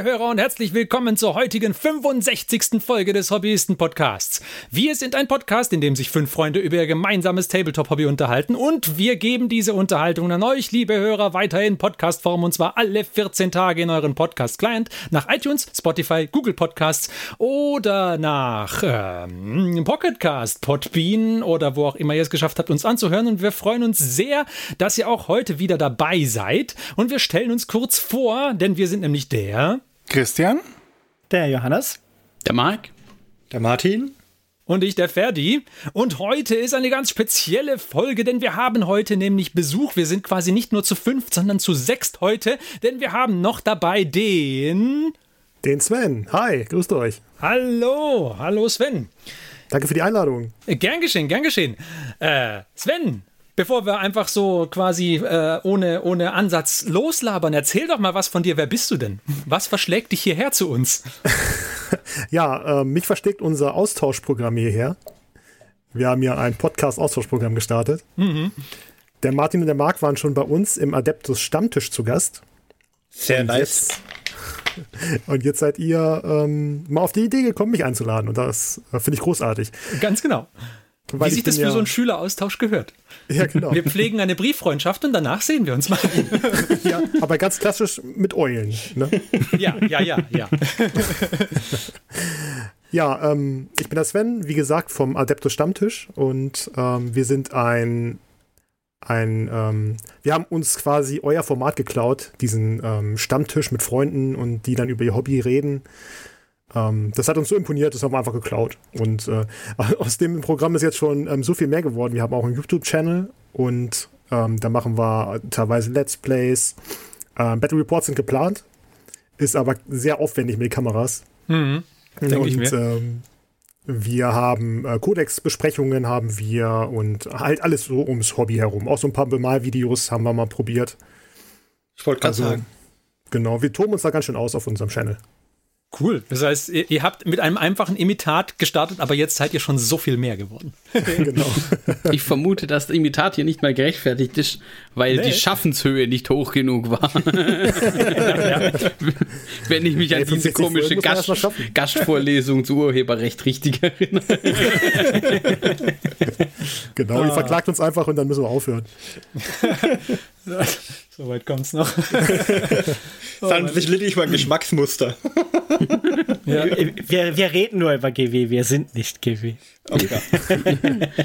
liebe Hörer, und herzlich willkommen zur heutigen 65. Folge des Hobbyisten-Podcasts. Wir sind ein Podcast, in dem sich fünf Freunde über ihr gemeinsames Tabletop-Hobby unterhalten und wir geben diese Unterhaltung an euch, liebe Hörer, weiter in Podcastform und zwar alle 14 Tage in euren Podcast-Client nach iTunes, Spotify, Google Podcasts oder nach ähm, Pocketcast, Podbean oder wo auch immer ihr es geschafft habt, uns anzuhören. Und wir freuen uns sehr, dass ihr auch heute wieder dabei seid. Und wir stellen uns kurz vor, denn wir sind nämlich der Christian, der Johannes, der Marc, der Martin und ich, der Ferdi. Und heute ist eine ganz spezielle Folge, denn wir haben heute nämlich Besuch. Wir sind quasi nicht nur zu fünft, sondern zu sechst heute, denn wir haben noch dabei den. Den Sven. Hi, grüßt euch. Hallo, hallo Sven. Danke für die Einladung. Gern geschehen, gern geschehen. Äh, Sven, bevor wir einfach so quasi äh, ohne, ohne Ansatz loslabern, erzähl doch mal was von dir. Wer bist du denn? Was verschlägt dich hierher zu uns? ja, äh, mich versteckt unser Austauschprogramm hierher. Wir haben ja ein Podcast-Austauschprogramm gestartet. Mhm. Der Martin und der Marc waren schon bei uns im Adeptus Stammtisch zu Gast. Sehr und nice. Jetzt, und jetzt seid ihr ähm, mal auf die Idee gekommen, mich einzuladen. Und das äh, finde ich großartig. Ganz genau. Weil Wie sich das für ja so einen Schüleraustausch gehört. Ja, genau. Wir pflegen eine Brieffreundschaft und danach sehen wir uns mal. ja, aber ganz klassisch mit Eulen. Ne? Ja, ja, ja, ja. ja, ähm, ich bin der Sven, wie gesagt, vom Adeptus Stammtisch und ähm, wir sind ein ein, ähm, wir haben uns quasi euer Format geklaut, diesen ähm, Stammtisch mit Freunden und die dann über ihr Hobby reden. Ähm, das hat uns so imponiert, das haben wir einfach geklaut. Und äh, aus dem Programm ist jetzt schon ähm, so viel mehr geworden. Wir haben auch einen YouTube-Channel und ähm, da machen wir teilweise Let's Plays. Ähm, Battle Reports sind geplant, ist aber sehr aufwendig mit den Kameras. Mhm, und ich mir. Ähm, wir haben äh, Codex-Besprechungen haben wir und halt alles so ums Hobby herum. Auch so ein paar Bemalvideos haben wir mal probiert. Ich wollte gerade also, sagen. Genau, wir toben uns da ganz schön aus auf unserem Channel. Cool. Das heißt, ihr, ihr, habt mit einem einfachen Imitat gestartet, aber jetzt seid ihr schon so viel mehr geworden. genau. Ich vermute, dass das Imitat hier nicht mal gerechtfertigt ist, weil nee. die Schaffenshöhe nicht hoch genug war. ja, Wenn ich mich an diese komische Gast, Gastvorlesung zu Urheberrecht richtig erinnere. genau, ah. ihr verklagt uns einfach und dann müssen wir aufhören. so weit kommt es noch. Dann oh, ich mal Geschmacksmuster. ja. wir, wir reden nur über GW, wir sind nicht GW. Okay.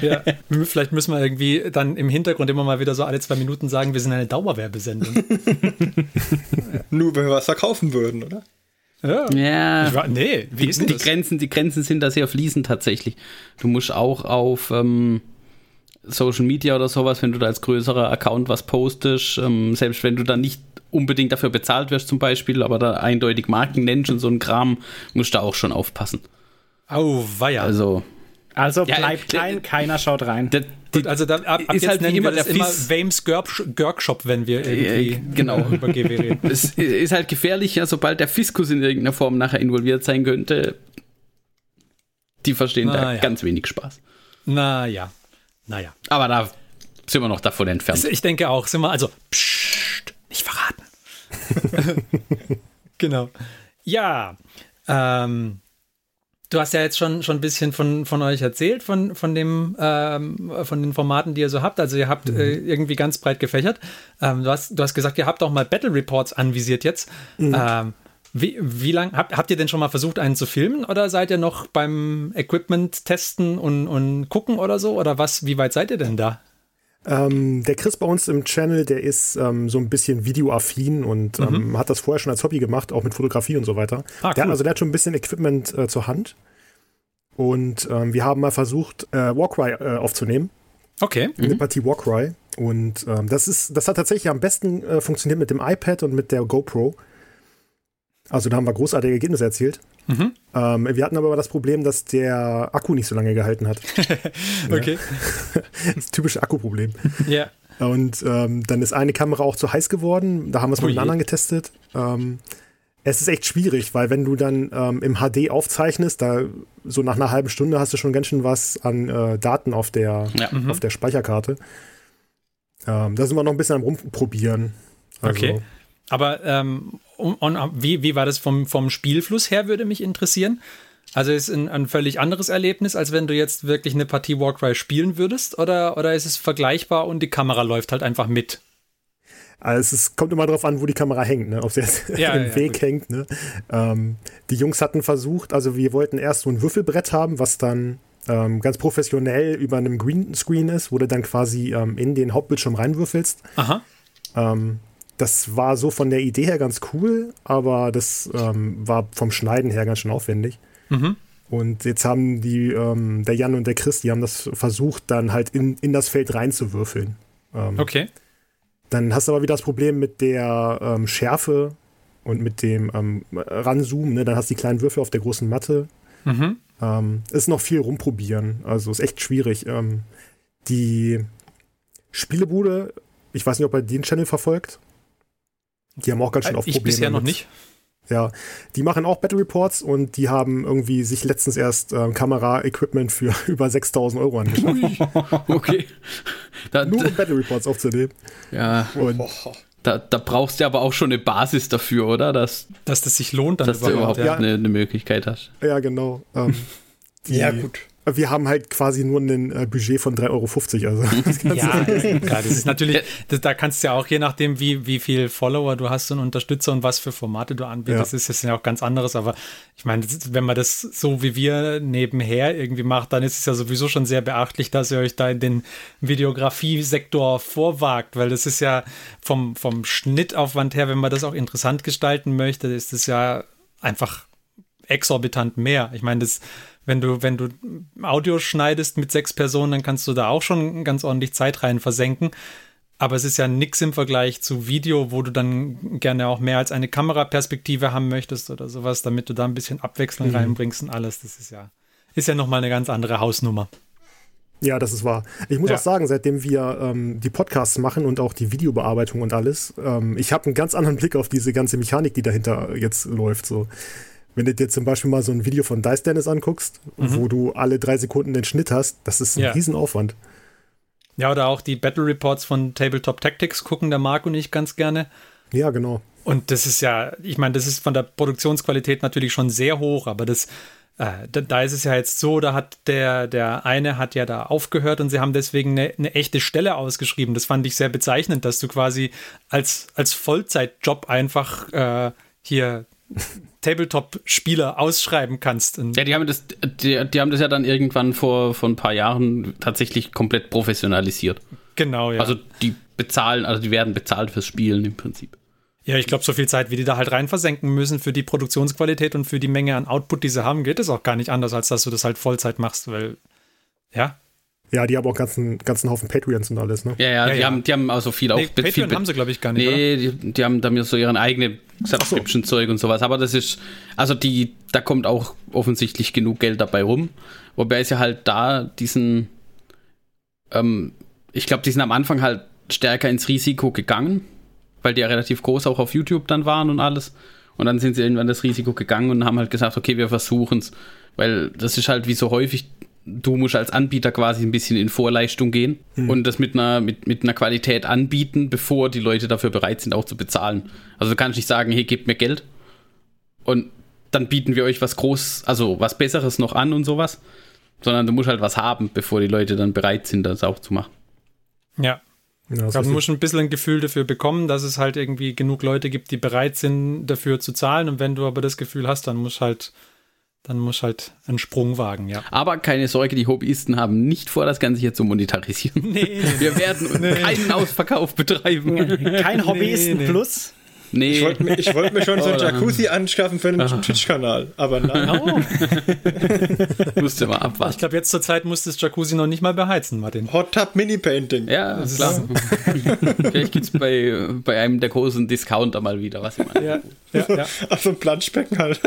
ja. Vielleicht müssen wir irgendwie dann im Hintergrund immer mal wieder so alle zwei Minuten sagen, wir sind eine Dauerwerbesendung. nur wenn wir was verkaufen würden, oder? Ja. ja. War, nee, wie die, ist die Grenzen, die Grenzen sind da sehr fließend tatsächlich. Du musst auch auf ähm, Social Media oder sowas, wenn du da als größerer Account was postest, ähm, selbst wenn du da nicht unbedingt dafür bezahlt wirst zum Beispiel, aber da eindeutig Marken nennst und so ein Kram, musst du auch schon aufpassen. Oh, weia. Also, also bleibt ja, klein, keiner schaut rein. Der, Gut, also dann, ab, ab ist halt wie immer der immer Vames Görk-Shop, wenn wir irgendwie äh, genau. über GW reden. Es ist halt gefährlich, ja, sobald der Fiskus in irgendeiner Form nachher involviert sein könnte. Die verstehen Na, da ja. ganz wenig Spaß. Naja, naja. Aber da sind wir noch davon entfernt. Ich denke auch, sind wir, also, pssst, nicht verraten. genau. Ja, ähm, du hast ja jetzt schon, schon ein bisschen von, von euch erzählt, von, von, dem, ähm, von den Formaten, die ihr so habt. Also ihr habt mhm. äh, irgendwie ganz breit gefächert. Ähm, du, hast, du hast gesagt, ihr habt auch mal Battle Reports anvisiert jetzt. Mhm. Ähm, wie, wie lang habt, habt ihr denn schon mal versucht, einen zu filmen oder seid ihr noch beim Equipment testen und, und gucken oder so? Oder was, wie weit seid ihr denn da? Ähm, der Chris bei uns im Channel, der ist ähm, so ein bisschen videoaffin und mhm. ähm, hat das vorher schon als Hobby gemacht, auch mit Fotografie und so weiter. Ah, cool. der, also der hat schon ein bisschen Equipment äh, zur Hand. Und ähm, wir haben mal versucht, äh, Warcry äh, aufzunehmen. Okay. Eine mhm. Partie Warcry. Und ähm, das ist, das hat tatsächlich am besten äh, funktioniert mit dem iPad und mit der GoPro. Also da haben wir großartige Ergebnisse erzielt. Mhm. Ähm, wir hatten aber das Problem, dass der Akku nicht so lange gehalten hat. okay. das typische Akkuproblem. Ja. Und ähm, dann ist eine Kamera auch zu heiß geworden. Da haben wir es oh mit einem anderen getestet. Ähm, es ist echt schwierig, weil wenn du dann ähm, im HD aufzeichnest, da so nach einer halben Stunde hast du schon ganz schön was an äh, Daten auf der, ja. mhm. auf der Speicherkarte. Ähm, da sind wir noch ein bisschen am Rumprobieren. Also, okay. Aber ähm, und, und wie, wie war das vom, vom Spielfluss her, würde mich interessieren. Also ist ein, ein völlig anderes Erlebnis, als wenn du jetzt wirklich eine Partie Warcry spielen würdest? Oder, oder ist es vergleichbar und die Kamera läuft halt einfach mit? Also es kommt immer darauf an, wo die Kamera hängt, ne? ob sie jetzt ja, im ja, Weg gut. hängt. Ne? Ähm, die Jungs hatten versucht, also wir wollten erst so ein Würfelbrett haben, was dann ähm, ganz professionell über einem Greenscreen ist, wo du dann quasi ähm, in den Hauptbildschirm reinwürfelst. Aha. Ähm, das war so von der Idee her ganz cool, aber das ähm, war vom Schneiden her ganz schön aufwendig. Mhm. Und jetzt haben die, ähm, der Jan und der Chris, die haben das versucht, dann halt in, in das Feld reinzuwürfeln. Ähm, okay. Dann hast du aber wieder das Problem mit der ähm, Schärfe und mit dem ähm, Ranzoomen. Ne? Dann hast du die kleinen Würfel auf der großen Matte. Mhm. Ähm, ist noch viel rumprobieren. Also ist echt schwierig. Ähm, die Spielebude, ich weiß nicht, ob er den Channel verfolgt. Die haben auch ganz schön oft Probleme. Ich bisher noch nicht. Ja, die machen auch Battle Reports und die haben irgendwie sich letztens erst äh, Kamera-Equipment für über 6000 Euro angeschaut. okay. Da, Nur um Battle Reports aufzunehmen. Ja. Und da, da, brauchst du aber auch schon eine Basis dafür, oder? Dass, dass das sich lohnt, dann dass überhaupt, du überhaupt ja. eine, eine, Möglichkeit hast. Ja, genau. Ähm, die, ja, gut wir haben halt quasi nur ein äh, Budget von 3,50 Euro. Also ja, das ist natürlich, das, da kannst du ja auch, je nachdem, wie, wie viel Follower du hast und Unterstützer und was für Formate du anbietest, ja. ist das ja auch ganz anderes. Aber ich meine, wenn man das so wie wir nebenher irgendwie macht, dann ist es ja sowieso schon sehr beachtlich, dass ihr euch da in den Videografie-Sektor vorwagt, weil das ist ja vom, vom Schnittaufwand her, wenn man das auch interessant gestalten möchte, ist das ja einfach exorbitant mehr. Ich meine, das wenn du, wenn du Audio schneidest mit sechs Personen, dann kannst du da auch schon ganz ordentlich Zeit rein versenken. Aber es ist ja nichts im Vergleich zu Video, wo du dann gerne auch mehr als eine Kameraperspektive haben möchtest oder sowas, damit du da ein bisschen Abwechslung mhm. reinbringst und alles. Das ist ja, ist ja nochmal eine ganz andere Hausnummer. Ja, das ist wahr. Ich muss ja. auch sagen, seitdem wir ähm, die Podcasts machen und auch die Videobearbeitung und alles, ähm, ich habe einen ganz anderen Blick auf diese ganze Mechanik, die dahinter jetzt läuft. So wenn du dir zum Beispiel mal so ein Video von Dice Dennis anguckst, mhm. wo du alle drei Sekunden den Schnitt hast, das ist ein ja. Riesenaufwand. Ja, oder auch die Battle Reports von Tabletop Tactics gucken der Marc und ich ganz gerne. Ja, genau. Und das ist ja, ich meine, das ist von der Produktionsqualität natürlich schon sehr hoch, aber das, äh, da, da, ist es ja jetzt so, da hat der, der eine hat ja da aufgehört und sie haben deswegen eine, eine echte Stelle ausgeschrieben. Das fand ich sehr bezeichnend, dass du quasi als, als Vollzeitjob einfach äh, hier Tabletop-Spieler ausschreiben kannst. Ja, die haben das, die, die, haben das ja dann irgendwann vor, vor ein paar Jahren tatsächlich komplett professionalisiert. Genau, ja. Also die bezahlen, also die werden bezahlt fürs Spielen im Prinzip. Ja, ich glaube, so viel Zeit, wie die da halt rein versenken müssen für die Produktionsqualität und für die Menge an Output, die sie haben, geht es auch gar nicht anders, als dass du das halt Vollzeit machst, weil, ja, ja, die haben auch ganzen, ganzen Haufen Patreons und alles, ne? Ja, ja, ja die, ja. Haben, die haben also viel nee, auch. Patreon viel, haben sie, glaube ich, gar nicht. Nee, die, die, haben da mir so ihren eigenen Subscription-Zeug so. und sowas. Aber das ist, also die, da kommt auch offensichtlich genug Geld dabei rum. Wobei ist ja halt da diesen, ähm, ich glaube, die sind am Anfang halt stärker ins Risiko gegangen, weil die ja relativ groß auch auf YouTube dann waren und alles. Und dann sind sie irgendwann das Risiko gegangen und haben halt gesagt, okay, wir versuchen es. Weil das ist halt wie so häufig du musst als Anbieter quasi ein bisschen in Vorleistung gehen mhm. und das mit einer, mit, mit einer Qualität anbieten, bevor die Leute dafür bereit sind, auch zu bezahlen. Also du kannst nicht sagen, hey, gebt mir Geld und dann bieten wir euch was groß, also was Besseres noch an und sowas, sondern du musst halt was haben, bevor die Leute dann bereit sind, das auch zu machen. Ja. Ja, du musst ein bisschen ein Gefühl dafür bekommen, dass es halt irgendwie genug Leute gibt, die bereit sind, dafür zu zahlen. Und wenn du aber das Gefühl hast, dann musst halt dann muss halt einen Sprung wagen, ja. Aber keine Sorge, die Hobbyisten haben nicht vor, das Ganze hier zu monetarisieren. Nee. Wir werden nee. keinen Ausverkauf betreiben. Kein Hobbyisten nee, nee. Plus. Nee. Ich wollte mir, wollt mir, schon so ein Jacuzzi anschaffen für einen Twitch-Kanal, aber nein. Oh. Musste mal abwarten. Ich glaube, jetzt zur Zeit muss das Jacuzzi noch nicht mal beheizen, Martin. Hot Tub Mini Painting. Ja, das klar. Vielleicht gibt es bei, bei einem der großen Discounter mal wieder was. Ich meine. Ja, ja, ja. Auf so ein Planschbecken halt.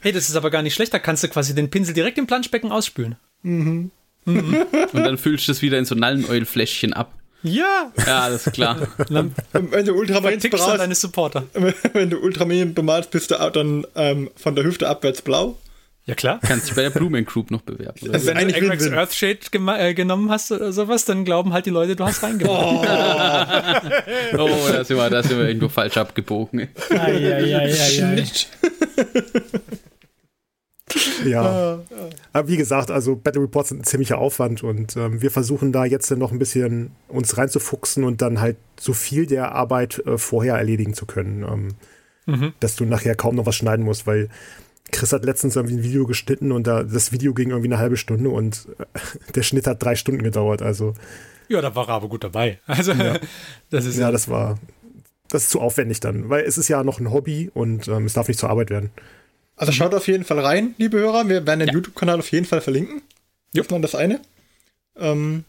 Hey, das ist aber gar nicht schlecht. Da kannst du quasi den Pinsel direkt im Planschbecken ausspülen. Mhm. Mhm. Und dann füllst du es wieder in so Nallenöl-Fläschchen ab. Ja! Ja, das ist klar. wenn du Ultramarine bemalst, deine Supporter. Wenn du Ultramarine bemalst, bist du auch dann ähm, von der Hüfte abwärts blau. Ja, klar. Kannst dich bei der Blumen Group noch bewerben. Also, wenn du Equinox Earthshade äh, genommen hast oder sowas, dann glauben halt die Leute, du hast reingemacht. Oh, oh da, sind wir, irgendwo falsch abgebogen. Schnitt. ja. Aber wie gesagt, also Battle Reports sind ein ziemlicher Aufwand und ähm, wir versuchen da jetzt noch ein bisschen uns reinzufuchsen und dann halt so viel der Arbeit äh, vorher erledigen zu können. Ähm, mhm. Dass du nachher kaum noch was schneiden musst, weil Chris hat letztens irgendwie ein Video geschnitten und da, das Video ging irgendwie eine halbe Stunde und der Schnitt hat drei Stunden gedauert. Also ja, da war er aber gut dabei. Also ja. das ist ja, das war das ist zu aufwendig dann, weil es ist ja noch ein Hobby und ähm, es darf nicht zur Arbeit werden. Also schaut auf jeden Fall rein, liebe Hörer. Wir werden den ja. YouTube-Kanal auf jeden Fall verlinken. Jupp. man das eine. Ähm,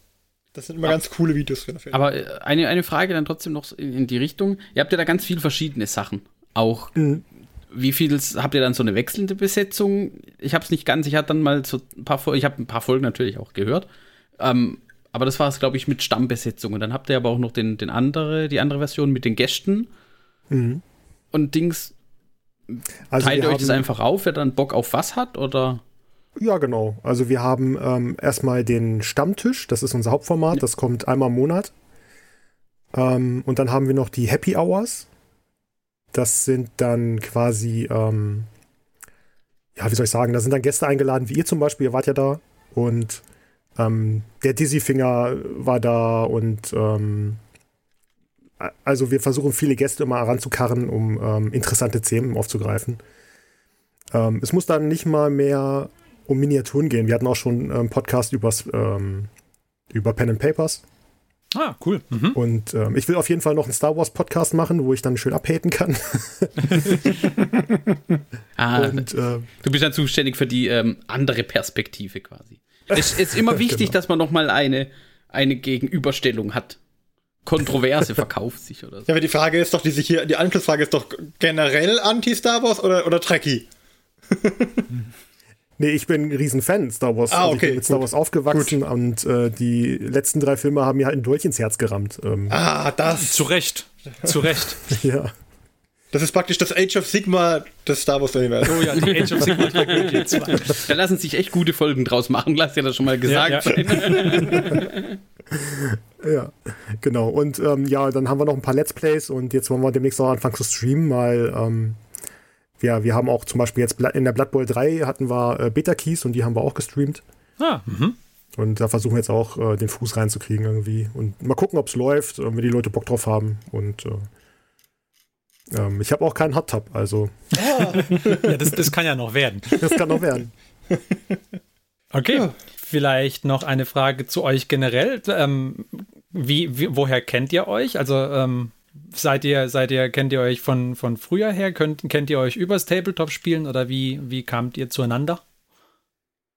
das sind immer aber, ganz coole Videos. Aber äh, eine, eine Frage dann trotzdem noch in, in, die Richtung. Ihr habt ja da ganz viele verschiedene Sachen. Auch mhm wie viel habt ihr dann so eine wechselnde Besetzung? Ich habe es nicht ganz, ich hatte dann mal so ein paar Folgen, ich habe ein paar Folgen natürlich auch gehört. Ähm, aber das war es, glaube ich, mit Stammbesetzung. Und dann habt ihr aber auch noch den, den andere, die andere Version mit den Gästen. Mhm. Und Dings, also teilt euch das einfach auf, wer dann Bock auf was hat? Oder? Ja, genau. Also wir haben ähm, erstmal den Stammtisch, das ist unser Hauptformat, ja. das kommt einmal im Monat. Ähm, und dann haben wir noch die Happy Hours. Das sind dann quasi, ähm, ja, wie soll ich sagen, da sind dann Gäste eingeladen, wie ihr zum Beispiel, ihr wart ja da. Und ähm, der Dizzy-Finger war da und ähm, also wir versuchen viele Gäste immer heranzukarren, um ähm, interessante Themen aufzugreifen. Ähm, es muss dann nicht mal mehr um Miniaturen gehen. Wir hatten auch schon einen Podcast übers, ähm, über Pen and Papers. Ah, cool. Mhm. Und ähm, ich will auf jeden Fall noch einen Star Wars Podcast machen, wo ich dann schön abhaten kann. ah, und, äh, du bist dann zuständig für die ähm, andere Perspektive quasi. Es ist immer wichtig, genau. dass man noch mal eine, eine Gegenüberstellung hat. Kontroverse verkauft sich oder so. Ja, aber die Frage ist doch, die sich hier, die Anschlussfrage ist doch generell anti-Star Wars oder, oder Trekkie? Nee, ich bin ein Riesenfan Star Wars. Ah, okay. Also ich bin mit Star Wars aufgewachsen gut. und äh, die letzten drei Filme haben mir halt ein Dolch ins Herz gerammt. Ähm. Ah, das. Zu Recht. Zu Recht. ja. Das ist praktisch das Age of Sigma des Star Wars-Universums. Oh ja, die Age of Sigma Tragödie 2. Da lassen sich echt gute Folgen draus machen, lass ja das schon mal gesagt ja, ja. Ja, genau. Und ähm, ja, dann haben wir noch ein paar Let's Plays und jetzt wollen wir demnächst auch anfangen zu streamen, weil ähm, ja, wir haben auch zum Beispiel jetzt in der Blood Bowl 3 hatten wir äh, Beta-Keys und die haben wir auch gestreamt. Ah, mhm. Und da versuchen wir jetzt auch äh, den Fuß reinzukriegen irgendwie. Und mal gucken, ob es läuft, äh, wenn die Leute Bock drauf haben. Und äh, ähm, ich habe auch keinen Hot Tub, also. ja, das, das kann ja noch werden. Das kann noch werden. Okay, ja. vielleicht noch eine Frage zu euch generell. Ähm, wie, wie, woher kennt ihr euch? Also ähm, seid ihr, seid ihr, kennt ihr euch von, von früher her? Könnt, kennt ihr euch übers Tabletop spielen oder wie, wie kamt ihr zueinander?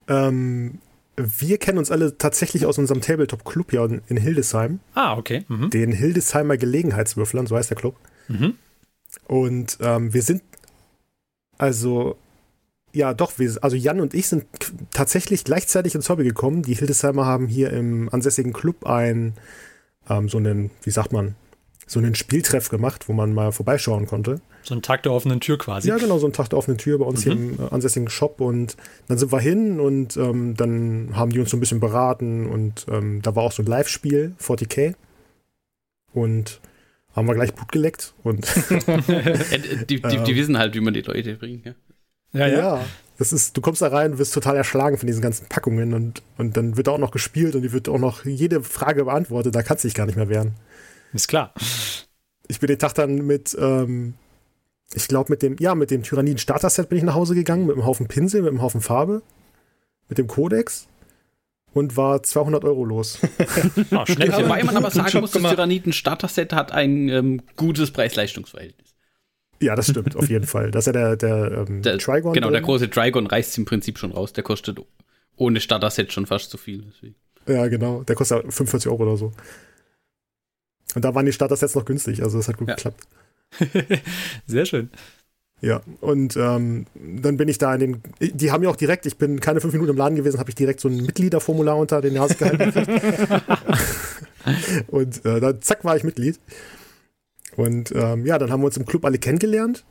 Ähm, wir kennen uns alle tatsächlich aus unserem Tabletop-Club hier in Hildesheim. Ah, okay. Mhm. Den Hildesheimer Gelegenheitswürfelern, so heißt der Club. Mhm. Und ähm, wir sind also ja, doch, wir, also Jan und ich sind tatsächlich gleichzeitig ins Hobby gekommen. Die Hildesheimer haben hier im ansässigen Club ein, ähm, so einen, wie sagt man, so einen Spieltreff gemacht, wo man mal vorbeischauen konnte. So ein Tag der offenen Tür quasi. Ja, genau, so ein Tag der offenen Tür bei uns mhm. hier im äh, ansässigen Shop. Und dann sind wir hin und ähm, dann haben die uns so ein bisschen beraten und ähm, da war auch so ein Live-Spiel, 40k. Und haben wir gleich Blut geleckt. Und die, die, die, wissen halt, wie man die Leute bringt. Ja, ja. ja. ja. Das ist, du kommst da rein, wirst total erschlagen von diesen ganzen Packungen und, und dann wird da auch noch gespielt und die wird auch noch jede Frage beantwortet, da kannst du dich gar nicht mehr wehren. Ist klar. Ich bin den Tag dann mit, ähm, ich glaube, mit dem, ja, mit dem Tyranniden Starter-Set bin ich nach Hause gegangen, mit einem Haufen Pinsel, mit einem Haufen Farbe, mit dem Codex und war 200 Euro los. oh, schnell. Wobei man aber sagen muss, das Tyranniden Starter-Set hat ein ähm, gutes Preis-Leistungs-Verhältnis. Ja, das stimmt, auf jeden Fall. Das ist ja der, der, ähm, der Trigon. Genau, drin. der große Trigon reißt im Prinzip schon raus. Der kostet ohne Starter-Set schon fast zu viel. Deswegen. Ja, genau. Der kostet 45 Euro oder so. Und da waren die Starter-Sets noch günstig, also das hat gut ja. geklappt. Sehr schön. Ja, und ähm, dann bin ich da in den. Die haben ja auch direkt, ich bin keine fünf Minuten im Laden gewesen, habe ich direkt so ein Mitgliederformular unter den Nase gehalten. und äh, dann zack war ich Mitglied. Und ähm, ja, dann haben wir uns im Club alle kennengelernt.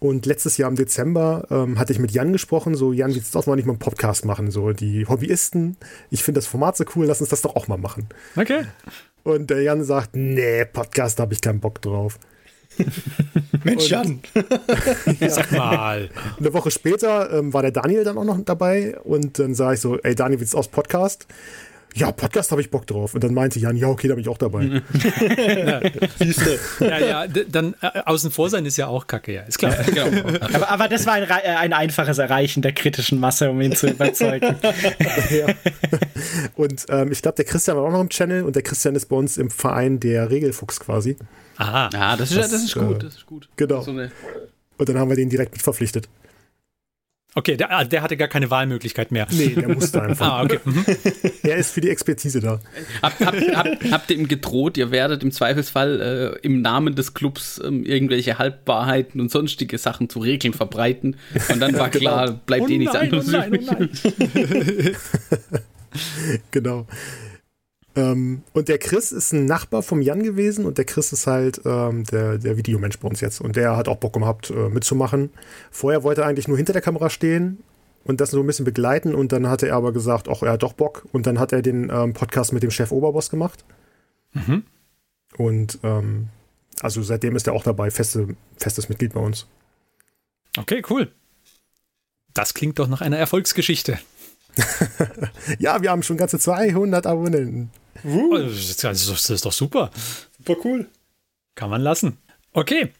Und letztes Jahr im Dezember ähm, hatte ich mit Jan gesprochen, so Jan, wie das mal nicht mal einen Podcast machen, so die Hobbyisten, ich finde das Format so cool, lass uns das doch auch mal machen. Okay. Und der Jan sagt, nee, Podcast habe ich keinen Bock drauf. Mensch, Jan. Sag mal. Eine Woche später ähm, war der Daniel dann auch noch dabei und dann sage ich so, ey Daniel, willst du aus Podcast? Ja, Podcast habe ich Bock drauf. Und dann meinte Jan, ja, okay, da bin ich auch dabei. Ja, ja, dann äh, außen vor sein ist ja auch kacke, ja, ist klar. Ja, genau. aber, aber, das war ein, äh, ein, einfaches Erreichen der kritischen Masse, um ihn zu überzeugen. ja. Und ähm, ich glaube, der Christian war auch noch im Channel und der Christian ist bei uns im Verein der Regelfuchs quasi. Aha. Ja, das ist, das, das ist gut, das ist gut. Genau. Und dann haben wir den direkt mit verpflichtet. Okay, der, ah, der, hatte gar keine Wahlmöglichkeit mehr. Nee, der musste einfach. ah, okay. Mhm. Er ist für die Expertise da. Hab, hab, hab, habt ihr ihm gedroht, ihr werdet im Zweifelsfall äh, im Namen des Clubs äh, irgendwelche Halbwahrheiten und sonstige Sachen zu Regeln verbreiten? Und dann war genau. klar, bleibt oh eh nichts nein, anderes oh nein, oh übrig. genau. Ähm, und der Chris ist ein Nachbar vom Jan gewesen und der Chris ist halt ähm, der, der Videomensch bei uns jetzt. Und der hat auch Bock gehabt, äh, mitzumachen. Vorher wollte er eigentlich nur hinter der Kamera stehen und das so ein bisschen begleiten und dann hatte er aber gesagt, ach, er hat doch Bock. Und dann hat er den ähm, Podcast mit dem Chef Oberboss gemacht. Mhm. Und ähm, also seitdem ist er auch dabei, feste, festes Mitglied bei uns. Okay, cool. Das klingt doch nach einer Erfolgsgeschichte. ja, wir haben schon ganze 200 Abonnenten. Uh. Das ist doch super. Super cool. Kann man lassen. Okay.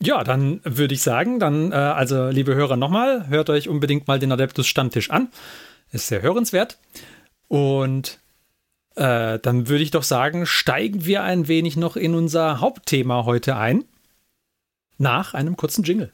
Ja, dann würde ich sagen, dann, äh, also liebe Hörer nochmal, hört euch unbedingt mal den Adeptus Stammtisch an. Ist sehr hörenswert. Und äh, dann würde ich doch sagen, steigen wir ein wenig noch in unser Hauptthema heute ein. Nach einem kurzen Jingle.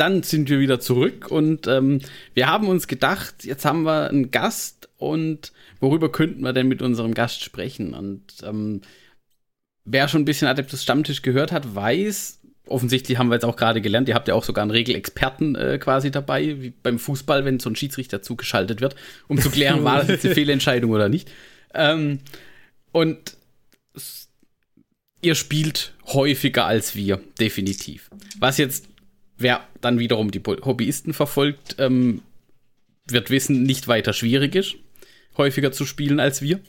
Dann sind wir wieder zurück und ähm, wir haben uns gedacht, jetzt haben wir einen Gast und worüber könnten wir denn mit unserem Gast sprechen? Und ähm, wer schon ein bisschen Adeptus Stammtisch gehört hat, weiß, offensichtlich haben wir jetzt auch gerade gelernt, ihr habt ja auch sogar einen Regelexperten äh, quasi dabei, wie beim Fußball, wenn so ein Schiedsrichter zugeschaltet wird, um zu klären, war das jetzt eine Fehlentscheidung oder nicht. Ähm, und ihr spielt häufiger als wir, definitiv. Was jetzt Wer dann wiederum die Hobbyisten verfolgt, ähm, wird wissen, nicht weiter schwierig ist, häufiger zu spielen als wir.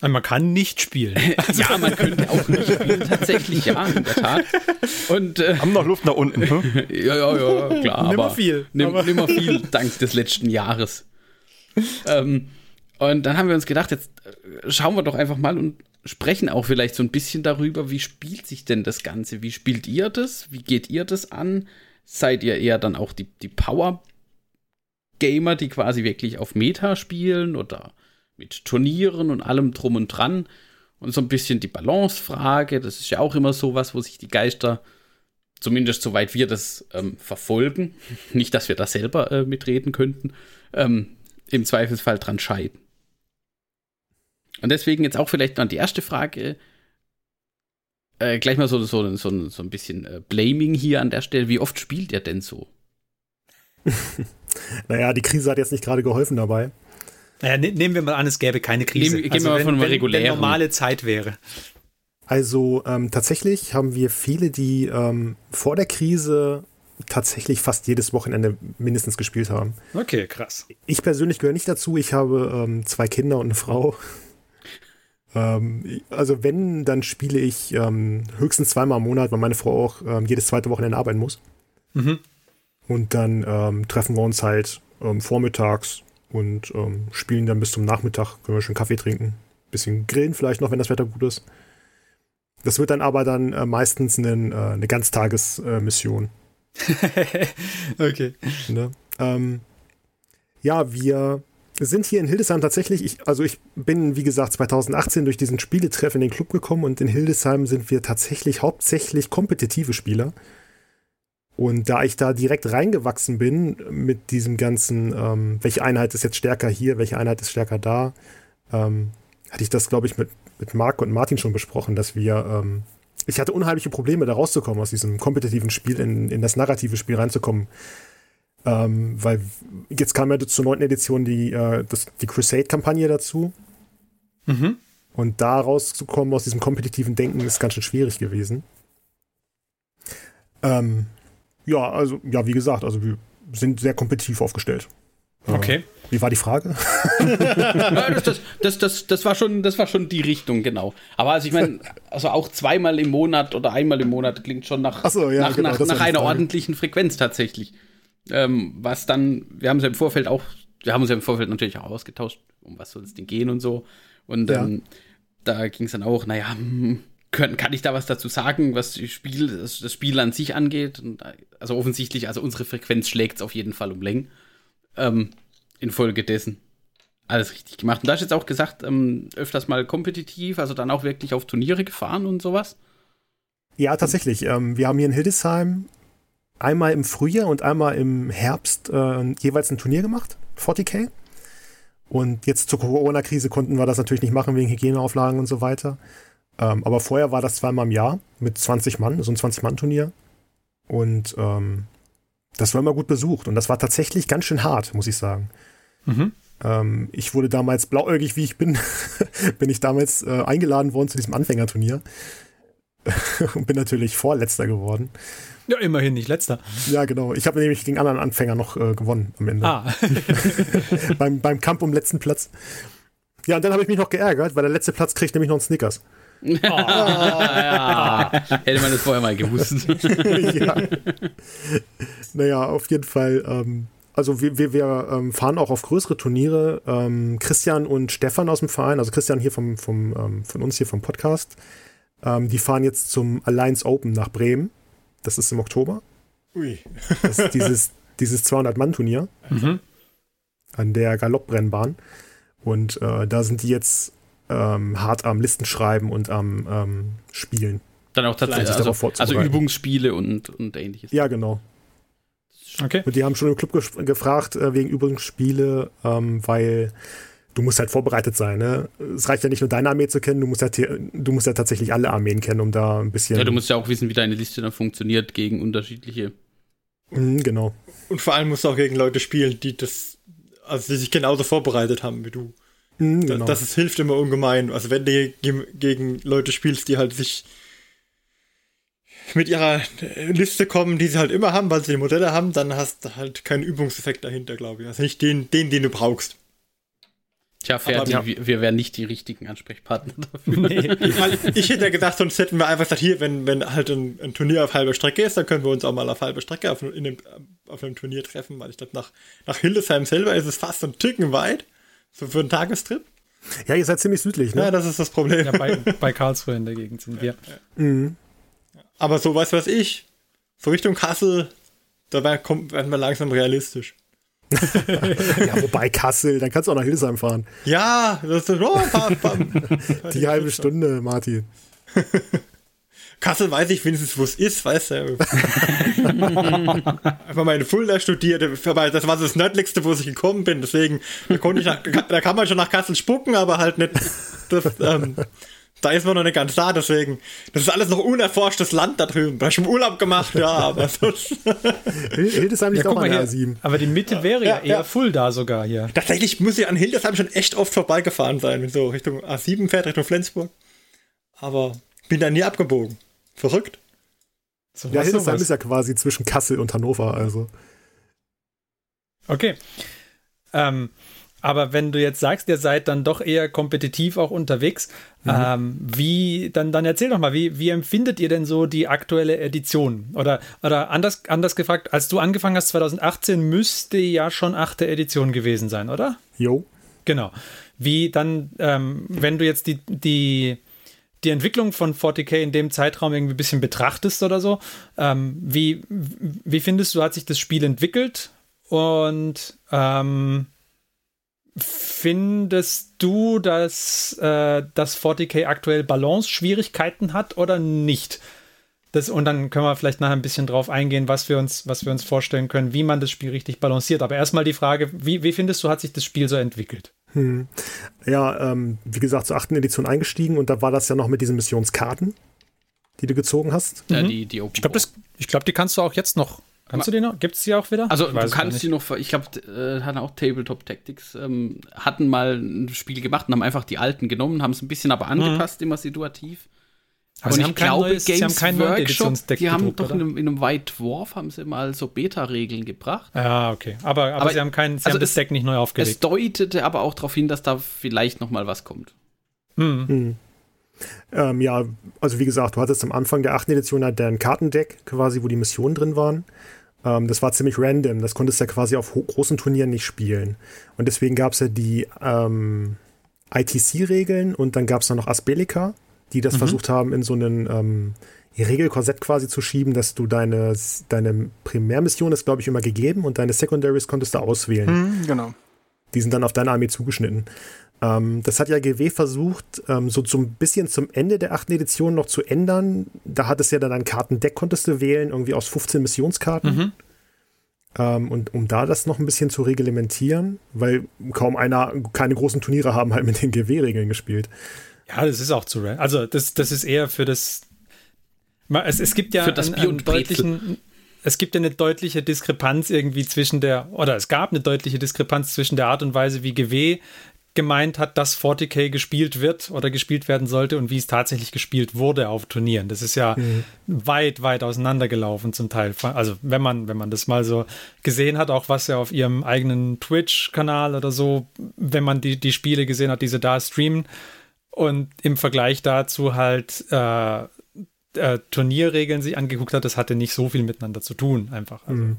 Man kann nicht spielen. ja, man könnte auch nicht spielen, tatsächlich, ja, in der Tat. Und, äh, Haben noch Luft nach unten, hm? ja, ja, ja, klar. nimmer viel. Nimm, nimmer viel, dank des letzten Jahres. ähm, und dann haben wir uns gedacht, jetzt äh, schauen wir doch einfach mal und sprechen auch vielleicht so ein bisschen darüber, wie spielt sich denn das Ganze? Wie spielt ihr das? Wie geht ihr das an? Seid ihr eher dann auch die, die Power-Gamer, die quasi wirklich auf Meta spielen oder mit Turnieren und allem drum und dran. Und so ein bisschen die Balance-Frage, das ist ja auch immer so was, wo sich die Geister, zumindest soweit wir das ähm, verfolgen, nicht, dass wir da selber äh, mitreden könnten, ähm, im Zweifelsfall dran scheiden. Und deswegen jetzt auch vielleicht noch die erste Frage, äh, gleich mal so, so, so, so ein bisschen äh, Blaming hier an der Stelle. Wie oft spielt ihr denn so? naja, die Krise hat jetzt nicht gerade geholfen dabei. Naja, ne nehmen wir mal an, es gäbe keine Krise. Nehmen, also, wir mal von wenn, regulären. Wenn normale Zeit wäre. Also ähm, tatsächlich haben wir viele, die ähm, vor der Krise tatsächlich fast jedes Wochenende mindestens gespielt haben. Okay, krass. Ich persönlich gehöre nicht dazu. Ich habe ähm, zwei Kinder und eine Frau. Ähm, also wenn, dann spiele ich ähm, höchstens zweimal im Monat, weil meine Frau auch ähm, jedes zweite Wochenende arbeiten muss. Mhm. Und dann ähm, treffen wir uns halt ähm, vormittags und ähm, spielen dann bis zum Nachmittag. Können wir schon Kaffee trinken. Bisschen grillen vielleicht noch, wenn das Wetter gut ist. Das wird dann aber dann äh, meistens eine, äh, eine Ganztagesmission. Äh, okay. Ne? ja, wir sind hier in Hildesheim tatsächlich, ich, also ich bin, wie gesagt, 2018 durch diesen Spieletreff in den Club gekommen und in Hildesheim sind wir tatsächlich hauptsächlich kompetitive Spieler. Und da ich da direkt reingewachsen bin mit diesem ganzen, ähm, welche Einheit ist jetzt stärker hier, welche Einheit ist stärker da, ähm, hatte ich das, glaube ich, mit mit Marc und Martin schon besprochen, dass wir, ähm, ich hatte unheimliche Probleme, da rauszukommen, aus diesem kompetitiven Spiel in, in das narrative Spiel reinzukommen. Ähm, weil jetzt kam ja zur neunten Edition die, äh, das, die Crusade-Kampagne dazu. Mhm. Und da rauszukommen aus diesem kompetitiven Denken ist ganz schön schwierig gewesen. Ähm, ja, also, ja, wie gesagt, also wir sind sehr kompetitiv aufgestellt. Okay. Wie war die Frage? das, das, das, das, das, war schon, das war schon die Richtung, genau. Aber also ich meine, also auch zweimal im Monat oder einmal im Monat klingt schon nach, so, ja, nach, genau, nach, nach einer ordentlichen Frequenz tatsächlich. Ähm, was dann, wir haben es ja im Vorfeld auch, wir haben uns ja im Vorfeld natürlich auch ausgetauscht, um was soll es denn gehen und so. Und ja. ähm, da ging es dann auch, naja, hm, können, kann ich da was dazu sagen, was das Spiel, das, das Spiel an sich angeht? Und, also offensichtlich, also unsere Frequenz schlägt es auf jeden Fall um Längen. Ähm, infolgedessen. Alles richtig gemacht. Und da hast du jetzt auch gesagt, ähm, öfters mal kompetitiv, also dann auch wirklich auf Turniere gefahren und sowas? Ja, tatsächlich. Ähm, wir haben hier in Hildesheim einmal im Frühjahr und einmal im Herbst äh, jeweils ein Turnier gemacht, 40k. Und jetzt zur Corona-Krise konnten wir das natürlich nicht machen wegen Hygieneauflagen und so weiter. Ähm, aber vorher war das zweimal im Jahr mit 20 Mann, so ein 20-Mann-Turnier. Und ähm, das war immer gut besucht. Und das war tatsächlich ganz schön hart, muss ich sagen. Mhm. Ähm, ich wurde damals blauäugig, wie ich bin, bin ich damals äh, eingeladen worden zu diesem Anfängerturnier. und bin natürlich Vorletzter geworden. Ja, immerhin nicht letzter. Ja, genau. Ich habe nämlich gegen anderen Anfänger noch äh, gewonnen am Ende. Ah. beim, beim Kampf um letzten Platz. Ja, und dann habe ich mich noch geärgert, weil der letzte Platz kriegt nämlich noch einen Snickers. Oh. ja. Hätte man das vorher mal gewusst. ja. Naja, auf jeden Fall. Ähm, also wir, wir, wir ähm, fahren auch auf größere Turniere. Ähm, Christian und Stefan aus dem Verein, also Christian hier vom, vom, ähm, von uns hier vom Podcast, ähm, die fahren jetzt zum Alliance Open nach Bremen. Das ist im Oktober. Ui. das ist dieses, dieses 200-Mann-Turnier mhm. an der Galoppbrennbahn. Und äh, da sind die jetzt ähm, hart am Listenschreiben und am ähm, Spielen. Dann auch tatsächlich also, also, Übungsspiele und, und ähnliches. Ja, genau. Okay. Und die haben schon im Club ge gefragt äh, wegen Übungsspiele, ähm, weil du musst halt vorbereitet sein. Ne? Es reicht ja nicht nur deine Armee zu kennen, du musst ja, du musst ja tatsächlich alle Armeen kennen, um da ein bisschen. Ja, du musst ja auch wissen, wie deine Liste dann funktioniert gegen unterschiedliche. Mhm, genau. Und vor allem musst du auch gegen Leute spielen, die das, also die sich genauso vorbereitet haben wie du. Mhm, genau. das, das hilft immer ungemein. Also wenn du gegen Leute spielst, die halt sich mit ihrer Liste kommen, die sie halt immer haben, weil sie die Modelle haben, dann hast du halt keinen Übungseffekt dahinter, glaube ich. Also nicht den, den, den du brauchst. Tja, Ferdi, ja. wir, wir wären nicht die richtigen Ansprechpartner dafür. Nee. ich hätte ja gesagt, sonst hätten wir einfach gesagt, hier, wenn, wenn halt ein, ein, Turnier auf halber Strecke ist, dann können wir uns auch mal auf halber Strecke auf, in dem, auf einem Turnier treffen, weil ich glaube, nach, nach Hildesheim selber ist es fast ein Ticken weit, so für einen Tagestrip. Ja, ihr seid ziemlich südlich, ne? Ja, das ist das Problem. Ja, bei, bei Karlsruhe in der Gegend sind wir. Ja, ja. Mhm. Aber so, weißt du was ich? So Richtung Kassel, da werden wir langsam realistisch. Ja, wobei Kassel, dann kannst du auch nach Hildesheim fahren. Ja, das ist oh, pa, pa. die halbe Stunde, Martin. Kassel weiß ich wenigstens, wo es ist, weißt du. Einfach meine Fulda studiert, das war das nördlichste, wo ich gekommen bin, deswegen da, konnte ich nach, da kann man schon nach Kassel spucken, aber halt nicht das, ähm, da ist man noch nicht ganz da, deswegen. Das ist alles noch unerforschtes Land da drüben. Da hab ich im Urlaub gemacht, ja, aber sonst. Hildesheim liegt ja, auch an der A7. Aber die Mitte wäre ja, ja eher ja. full da sogar hier. Tatsächlich muss ich an Hildesheim schon echt oft vorbeigefahren sein, wenn so Richtung A7 fährt, Richtung Flensburg. Aber bin da nie abgebogen. Verrückt. So, ja, Hildesheim sowas. ist ja quasi zwischen Kassel und Hannover, also. Okay. Ähm, aber wenn du jetzt sagst, ihr seid dann doch eher kompetitiv auch unterwegs, mhm. ähm, wie, dann, dann erzähl doch mal, wie, wie empfindet ihr denn so die aktuelle Edition? Oder, oder anders, anders gefragt, als du angefangen hast 2018, müsste ja schon achte Edition gewesen sein, oder? Jo. Genau. Wie dann, ähm, wenn du jetzt die, die, die Entwicklung von 40k in dem Zeitraum irgendwie ein bisschen betrachtest oder so, ähm, wie, wie findest du, hat sich das Spiel entwickelt? Und ähm, Findest du, dass äh, das 40k aktuell Balance-Schwierigkeiten hat oder nicht? Das, und dann können wir vielleicht nachher ein bisschen drauf eingehen, was wir uns, was wir uns vorstellen können, wie man das Spiel richtig balanciert. Aber erstmal die Frage, wie, wie findest du, hat sich das Spiel so entwickelt? Hm. Ja, ähm, wie gesagt, zur achten Edition eingestiegen und da war das ja noch mit diesen Missionskarten, die du gezogen hast. Ja, mhm. die, die ich glaube, glaub, die kannst du auch jetzt noch. Kannst du die noch? Gibt es die auch wieder? Also, du kannst die noch, ich glaube, äh, hatten auch Tabletop Tactics, ähm, hatten mal ein Spiel gemacht und haben einfach die alten genommen, haben es ein bisschen aber mhm. angepasst, mhm. immer situativ. Aber und ich glaube, neues, Games sie haben Workshop, die haben doch in einem, in einem, White Dwarf haben sie mal so Beta-Regeln gebracht. Ja, okay. Aber, aber, aber sie haben kein, sie also haben das Deck nicht neu aufgelegt. Es deutete aber auch darauf hin, dass da vielleicht noch mal was kommt. Hm. Hm. Ähm, ja, also wie gesagt, du hattest am Anfang der achten Edition halt dein Kartendeck quasi, wo die Missionen drin waren. Ähm, das war ziemlich random. Das konntest du ja quasi auf großen Turnieren nicht spielen. Und deswegen gab es ja die ähm, ITC-Regeln und dann gab es noch Aspelica die das mhm. versucht haben, in so einen ähm, Regelkorsett quasi zu schieben, dass du deine, deine Primärmission ist, glaube ich, immer gegeben und deine Secondaries konntest du auswählen. Mhm, genau. Die sind dann auf deine Armee zugeschnitten. Ähm, das hat ja GW versucht, ähm, so, so ein bisschen zum Ende der achten Edition noch zu ändern. Da hattest du ja dann ein Kartendeck, konntest du wählen, irgendwie aus 15 Missionskarten. Mhm. Ähm, und um da das noch ein bisschen zu reglementieren, weil kaum einer, keine großen Turniere haben halt mit den GW-Regeln gespielt. Ja, das ist auch zu random. Also, das, das ist eher für das. Es, es gibt ja für das einen, einen deutlichen. Es gibt ja eine deutliche Diskrepanz irgendwie zwischen der, oder es gab eine deutliche Diskrepanz zwischen der Art und Weise, wie GW gemeint hat, dass 40k gespielt wird oder gespielt werden sollte und wie es tatsächlich gespielt wurde auf Turnieren. Das ist ja mhm. weit, weit auseinandergelaufen zum Teil. Also wenn man, wenn man das mal so gesehen hat, auch was ja auf ihrem eigenen Twitch-Kanal oder so, wenn man die, die Spiele gesehen hat, die sie da streamen, und im Vergleich dazu halt äh, äh, Turnierregeln sich angeguckt hat, das hatte nicht so viel miteinander zu tun, einfach. Also, mhm.